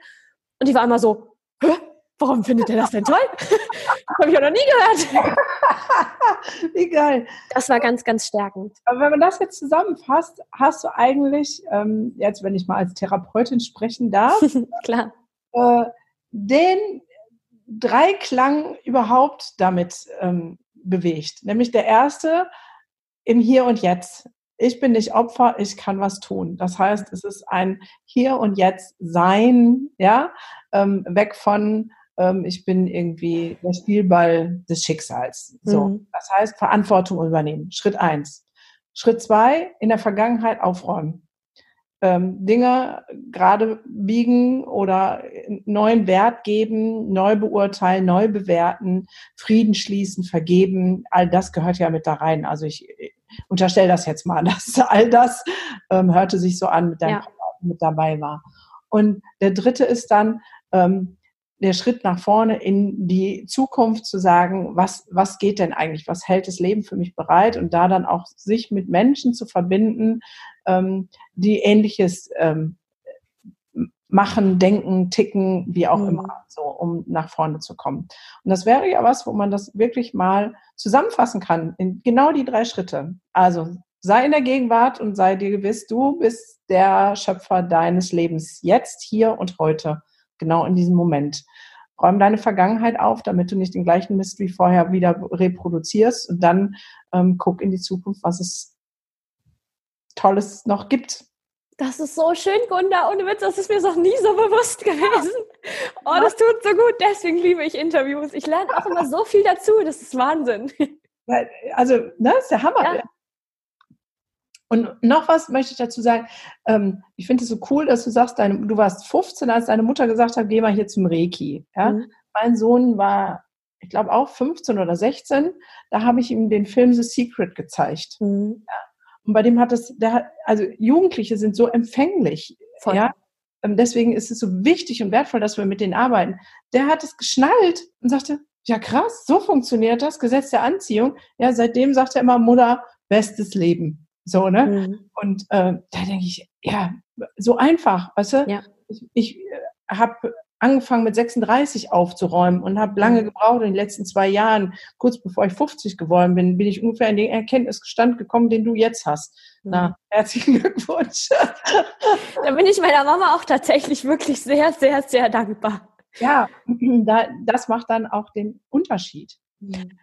Und die war immer so, Hä? Warum findet ihr das denn toll? *laughs* das habe ich ja noch nie gehört. *laughs* wie geil. Das war ganz, ganz stärkend. Aber wenn man das jetzt zusammenfasst, hast du eigentlich, ähm, jetzt wenn ich mal als Therapeutin sprechen darf, *laughs* Klar. Äh, den Dreiklang überhaupt damit ähm, bewegt. Nämlich der erste im Hier und Jetzt ich bin nicht Opfer, ich kann was tun. Das heißt, es ist ein Hier und Jetzt Sein, ja, ähm, weg von ähm, ich bin irgendwie der Spielball des Schicksals. So, mhm. das heißt Verantwortung übernehmen. Schritt eins. Schritt zwei: in der Vergangenheit aufräumen. Ähm, Dinge gerade biegen oder neuen Wert geben, neu beurteilen, neu bewerten, Frieden schließen, vergeben. All das gehört ja mit da rein. Also ich unterstelle das jetzt mal, *laughs* dass all das ähm, hörte sich so an, mit deinem ja. mit dabei war. Und der dritte ist dann ähm, der Schritt nach vorne in die Zukunft zu sagen, was, was geht denn eigentlich, was hält das Leben für mich bereit und da dann auch sich mit Menschen zu verbinden, ähm, die ähnliches ähm, machen, denken, ticken, wie auch mhm. immer, so, um nach vorne zu kommen. Und das wäre ja was, wo man das wirklich mal zusammenfassen kann in genau die drei Schritte. Also sei in der Gegenwart und sei dir gewiss, du bist der Schöpfer deines Lebens jetzt, hier und heute, genau in diesem Moment. Räum deine Vergangenheit auf, damit du nicht den gleichen Mist wie vorher wieder reproduzierst und dann ähm, guck in die Zukunft, was es Tolles noch gibt das ist so schön, Gunda. Ohne Witz, das ist mir noch nie so bewusst gewesen. Oh, das tut so gut. Deswegen liebe ich Interviews. Ich lerne auch immer so viel dazu. Das ist Wahnsinn. Also, ne, ist der Hammer. Ja. Und noch was möchte ich dazu sagen. Ähm, ich finde es so cool, dass du sagst, deine, du warst 15, als deine Mutter gesagt hat, geh mal hier zum Reiki. Ja? Mhm. Mein Sohn war, ich glaube, auch 15 oder 16. Da habe ich ihm den Film The Secret gezeigt. Mhm. Ja? Und bei dem hat es, der, also Jugendliche sind so empfänglich, Voll. ja. ähm, deswegen ist es so wichtig und wertvoll, dass wir mit denen arbeiten. Der hat es geschnallt und sagte, ja krass, so funktioniert das, Gesetz der Anziehung. Ja, seitdem sagt er immer, Mutter, bestes Leben. So, ne? Mhm. Und äh, da denke ich, ja, so einfach, weißt du? Ja. Ich, ich äh, habe angefangen mit 36 aufzuräumen und habe lange mhm. gebraucht in den letzten zwei Jahren, kurz bevor ich 50 geworden bin, bin ich ungefähr in den Erkenntnisstand gekommen, den du jetzt hast. Mhm. Na, herzlichen Glückwunsch. *laughs* Da bin ich meiner Mama auch tatsächlich wirklich sehr, sehr, sehr dankbar. Ja, *clears throat* da, das macht dann auch den Unterschied. Mhm.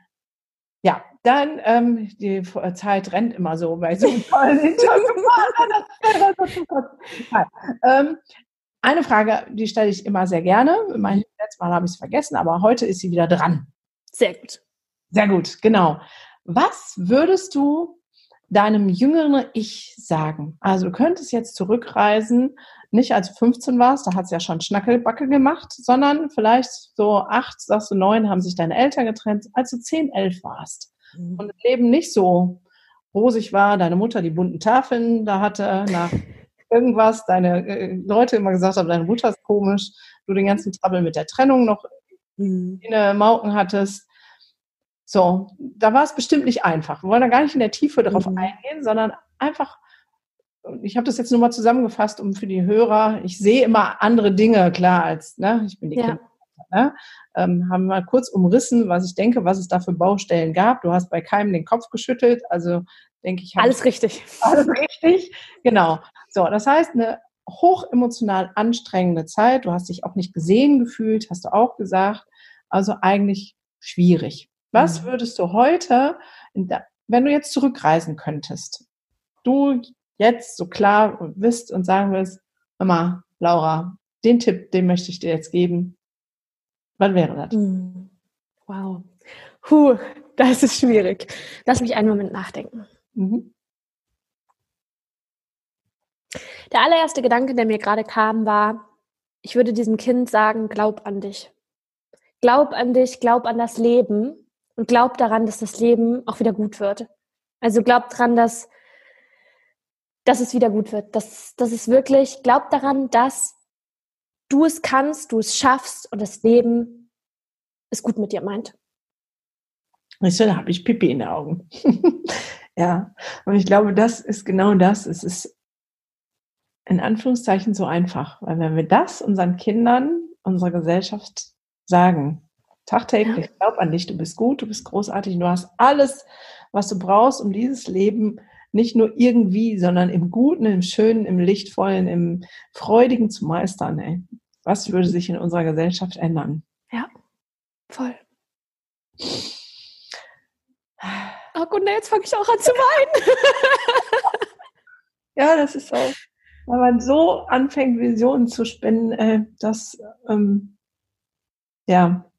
Ja, dann ähm, die Zeit rennt immer so bei *laughs* so einem tollen Interview. ähm, eine Frage, die stelle ich immer sehr gerne. Mein mhm. letztes Mal habe ich es vergessen, aber heute ist sie wieder dran. Sehr gut. Sehr gut, genau. Was würdest du deinem jüngeren Ich sagen? Also du könntest jetzt zurückreisen, nicht als du 15 warst, da hat es ja schon Schnackelbacke gemacht, sondern vielleicht so acht, sagst du neun, haben sich deine Eltern getrennt, als du zehn, elf warst. Mhm. Und das Leben nicht so rosig war, deine Mutter die bunten Tafeln da hatte, nach *laughs* irgendwas, deine äh, Leute immer gesagt haben, deine Mutter ist komisch, du den ganzen Trouble mit der Trennung noch mhm. in der Mauken hattest. So, da war es bestimmt nicht einfach. Wir wollen da gar nicht in der Tiefe darauf mhm. eingehen, sondern einfach, ich habe das jetzt nur mal zusammengefasst, um für die Hörer, ich sehe immer andere Dinge, klar, als, ne, ich bin die ja. Kinder. Ne? Ähm, haben mal kurz umrissen, was ich denke, was es da für Baustellen gab. Du hast bei keinem den Kopf geschüttelt, also denke ich. Alles richtig. Alles richtig, genau. So, das heißt, eine hochemotional anstrengende Zeit. Du hast dich auch nicht gesehen gefühlt, hast du auch gesagt. Also eigentlich schwierig. Was mhm. würdest du heute, wenn du jetzt zurückreisen könntest, du jetzt so klar wisst und sagen willst, Mama, Laura, den Tipp, den möchte ich dir jetzt geben. Wann wäre das? Mhm. Wow. Puh, das ist schwierig. Lass mich einen Moment nachdenken. Mhm. Der allererste Gedanke, der mir gerade kam, war, ich würde diesem Kind sagen, glaub an dich. Glaub an dich, glaub an das Leben und glaub daran, dass das Leben auch wieder gut wird. Also glaub daran, dass, dass es wieder gut wird. Dass, dass es wirklich, glaub daran, dass du es kannst, du es schaffst und das Leben es gut mit dir meint. da habe ich Pipi in den Augen. *laughs* ja, und ich glaube, das ist genau das. Es ist in Anführungszeichen so einfach. Weil wenn wir das unseren Kindern, unserer Gesellschaft sagen, tagtäglich, ja. glaub an dich, du bist gut, du bist großartig, du hast alles, was du brauchst, um dieses Leben nicht nur irgendwie, sondern im Guten, im Schönen, im Lichtvollen, im Freudigen zu meistern. Ey. Was würde sich in unserer Gesellschaft ändern? Ja, voll. Oh Gott, jetzt fange ich auch an zu weinen. *laughs* ja, das ist so weil man so anfängt, Visionen zu spinnen, äh, dass, ähm, ja.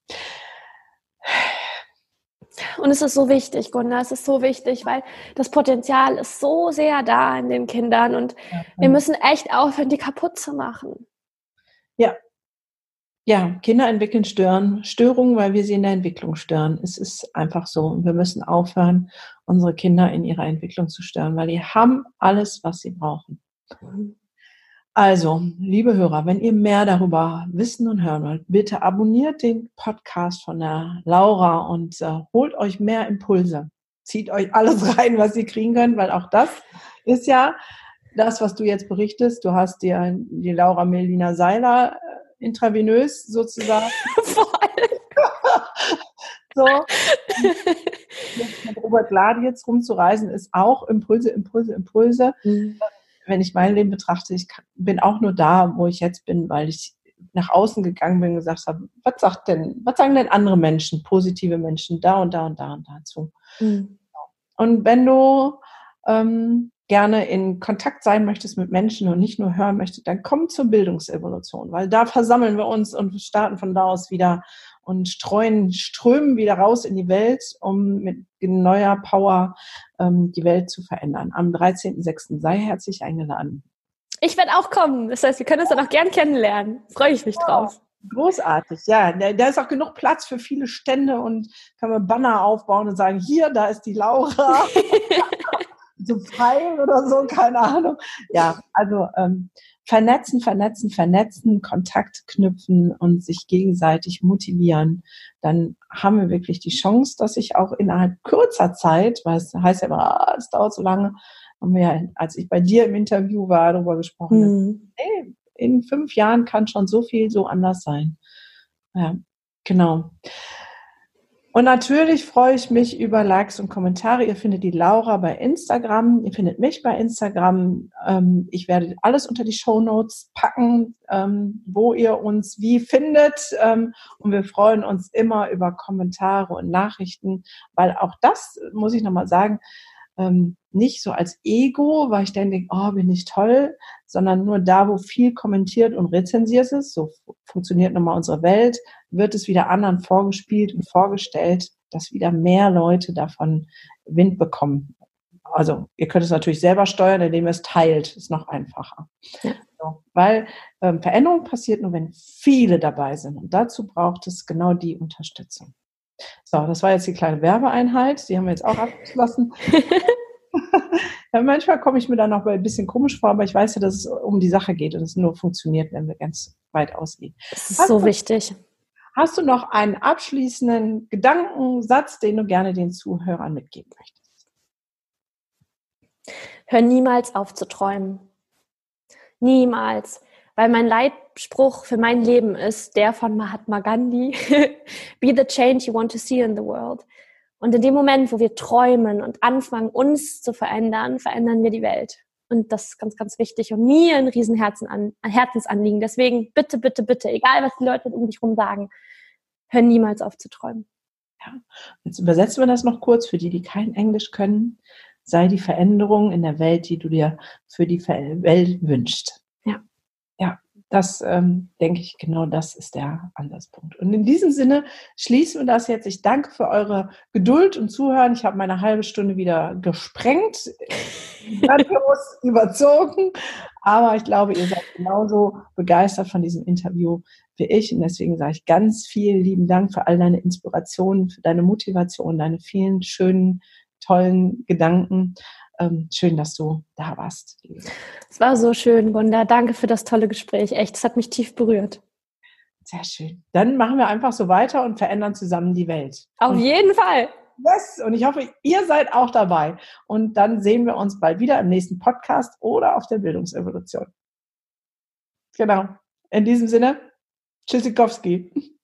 Und es ist so wichtig, Gunda, es ist so wichtig, weil das Potenzial ist so sehr da in den Kindern und ja, wir müssen echt aufhören, die kaputt zu machen. Ja. Ja, Kinder entwickeln Stören, Störungen, weil wir sie in der Entwicklung stören. Es ist einfach so. Und wir müssen aufhören, unsere Kinder in ihrer Entwicklung zu stören, weil die haben alles, was sie brauchen. Also, liebe Hörer, wenn ihr mehr darüber wissen und hören wollt, bitte abonniert den Podcast von der Laura und äh, holt euch mehr Impulse. Zieht euch alles *laughs* rein, was ihr kriegen könnt, weil auch das ist ja das, was du jetzt berichtest. Du hast dir die Laura Melina Seiler äh, intravenös sozusagen. *laughs* *laughs* So. mit Robert Lade jetzt rumzureisen, ist auch Impulse, Impulse, Impulse. Mhm wenn ich mein Leben betrachte, ich bin auch nur da, wo ich jetzt bin, weil ich nach außen gegangen bin und gesagt habe, was sagt denn, was sagen denn andere Menschen, positive Menschen, da und da und da und dazu. Mhm. Und wenn du ähm, gerne in Kontakt sein möchtest mit Menschen und nicht nur hören möchtest, dann komm zur Bildungsevolution, weil da versammeln wir uns und starten von da aus wieder und streuen, strömen wieder raus in die Welt, um mit neuer Power ähm, die Welt zu verändern. Am 13.06. sei herzlich eingeladen. Ich werde auch kommen. Das heißt, wir können uns dann auch gern kennenlernen. Freue ich mich drauf. Großartig, ja. Da ist auch genug Platz für viele Stände und kann man Banner aufbauen und sagen, hier, da ist die Laura. *laughs* so Pfeil oder so, keine Ahnung. Ja, also ähm, vernetzen, vernetzen, vernetzen, Kontakt knüpfen und sich gegenseitig motivieren, dann haben wir wirklich die Chance, dass ich auch innerhalb kurzer Zeit, weil es heißt ja immer, ah, es dauert so lange, haben wir ja, als ich bei dir im Interview war, darüber gesprochen, mhm. hey, in fünf Jahren kann schon so viel so anders sein. Ja, genau. Und natürlich freue ich mich über Likes und Kommentare. Ihr findet die Laura bei Instagram, ihr findet mich bei Instagram. Ähm, ich werde alles unter die Show Notes packen, ähm, wo ihr uns wie findet. Ähm, und wir freuen uns immer über Kommentare und Nachrichten, weil auch das, muss ich nochmal sagen, ähm, nicht so als Ego, weil ich dann denke, oh, bin ich toll, sondern nur da, wo viel kommentiert und rezensiert ist, so funktioniert nun mal unsere Welt, wird es wieder anderen vorgespielt und vorgestellt, dass wieder mehr Leute davon Wind bekommen. Also ihr könnt es natürlich selber steuern, indem ihr es teilt, ist noch einfacher. Ja. So, weil ähm, Veränderung passiert nur, wenn viele dabei sind. Und dazu braucht es genau die Unterstützung. So, das war jetzt die kleine Werbeeinheit. Die haben wir jetzt auch abgeschlossen. *laughs* ja, manchmal komme ich mir dann noch ein bisschen komisch vor, aber ich weiß ja, dass es um die Sache geht und es nur funktioniert, wenn wir ganz weit ausgehen. Das ist hast so du, wichtig. Hast du noch einen abschließenden Gedankensatz, den du gerne den Zuhörern mitgeben möchtest? Hör niemals auf zu träumen. Niemals weil mein Leitspruch für mein Leben ist der von Mahatma Gandhi, *laughs* Be the change you want to see in the world. Und in dem Moment, wo wir träumen und anfangen, uns zu verändern, verändern wir die Welt. Und das ist ganz, ganz wichtig und mir ein riesen an, Herzensanliegen. Deswegen bitte, bitte, bitte, egal was die Leute um dich herum sagen, hör niemals auf zu träumen. Ja. Jetzt übersetzen wir das noch kurz für die, die kein Englisch können. Sei die Veränderung in der Welt, die du dir für die Welt wünschst das ähm, denke ich, genau das ist der Ansatzpunkt. Und in diesem Sinne schließen wir das jetzt. Ich danke für eure Geduld und Zuhören. Ich habe meine halbe Stunde wieder gesprengt, *laughs* überzogen. Aber ich glaube, ihr seid genauso begeistert von diesem Interview wie ich. Und deswegen sage ich ganz vielen lieben Dank für all deine Inspirationen, für deine Motivation, deine vielen schönen, tollen Gedanken. Ähm, schön, dass du da warst. Es war so schön, Gunda. Danke für das tolle Gespräch. Echt, es hat mich tief berührt. Sehr schön. Dann machen wir einfach so weiter und verändern zusammen die Welt. Auf und jeden Fall. Yes, und ich hoffe, ihr seid auch dabei. Und dann sehen wir uns bald wieder im nächsten Podcast oder auf der Bildungsevolution. Genau. In diesem Sinne, Tschüssikowski.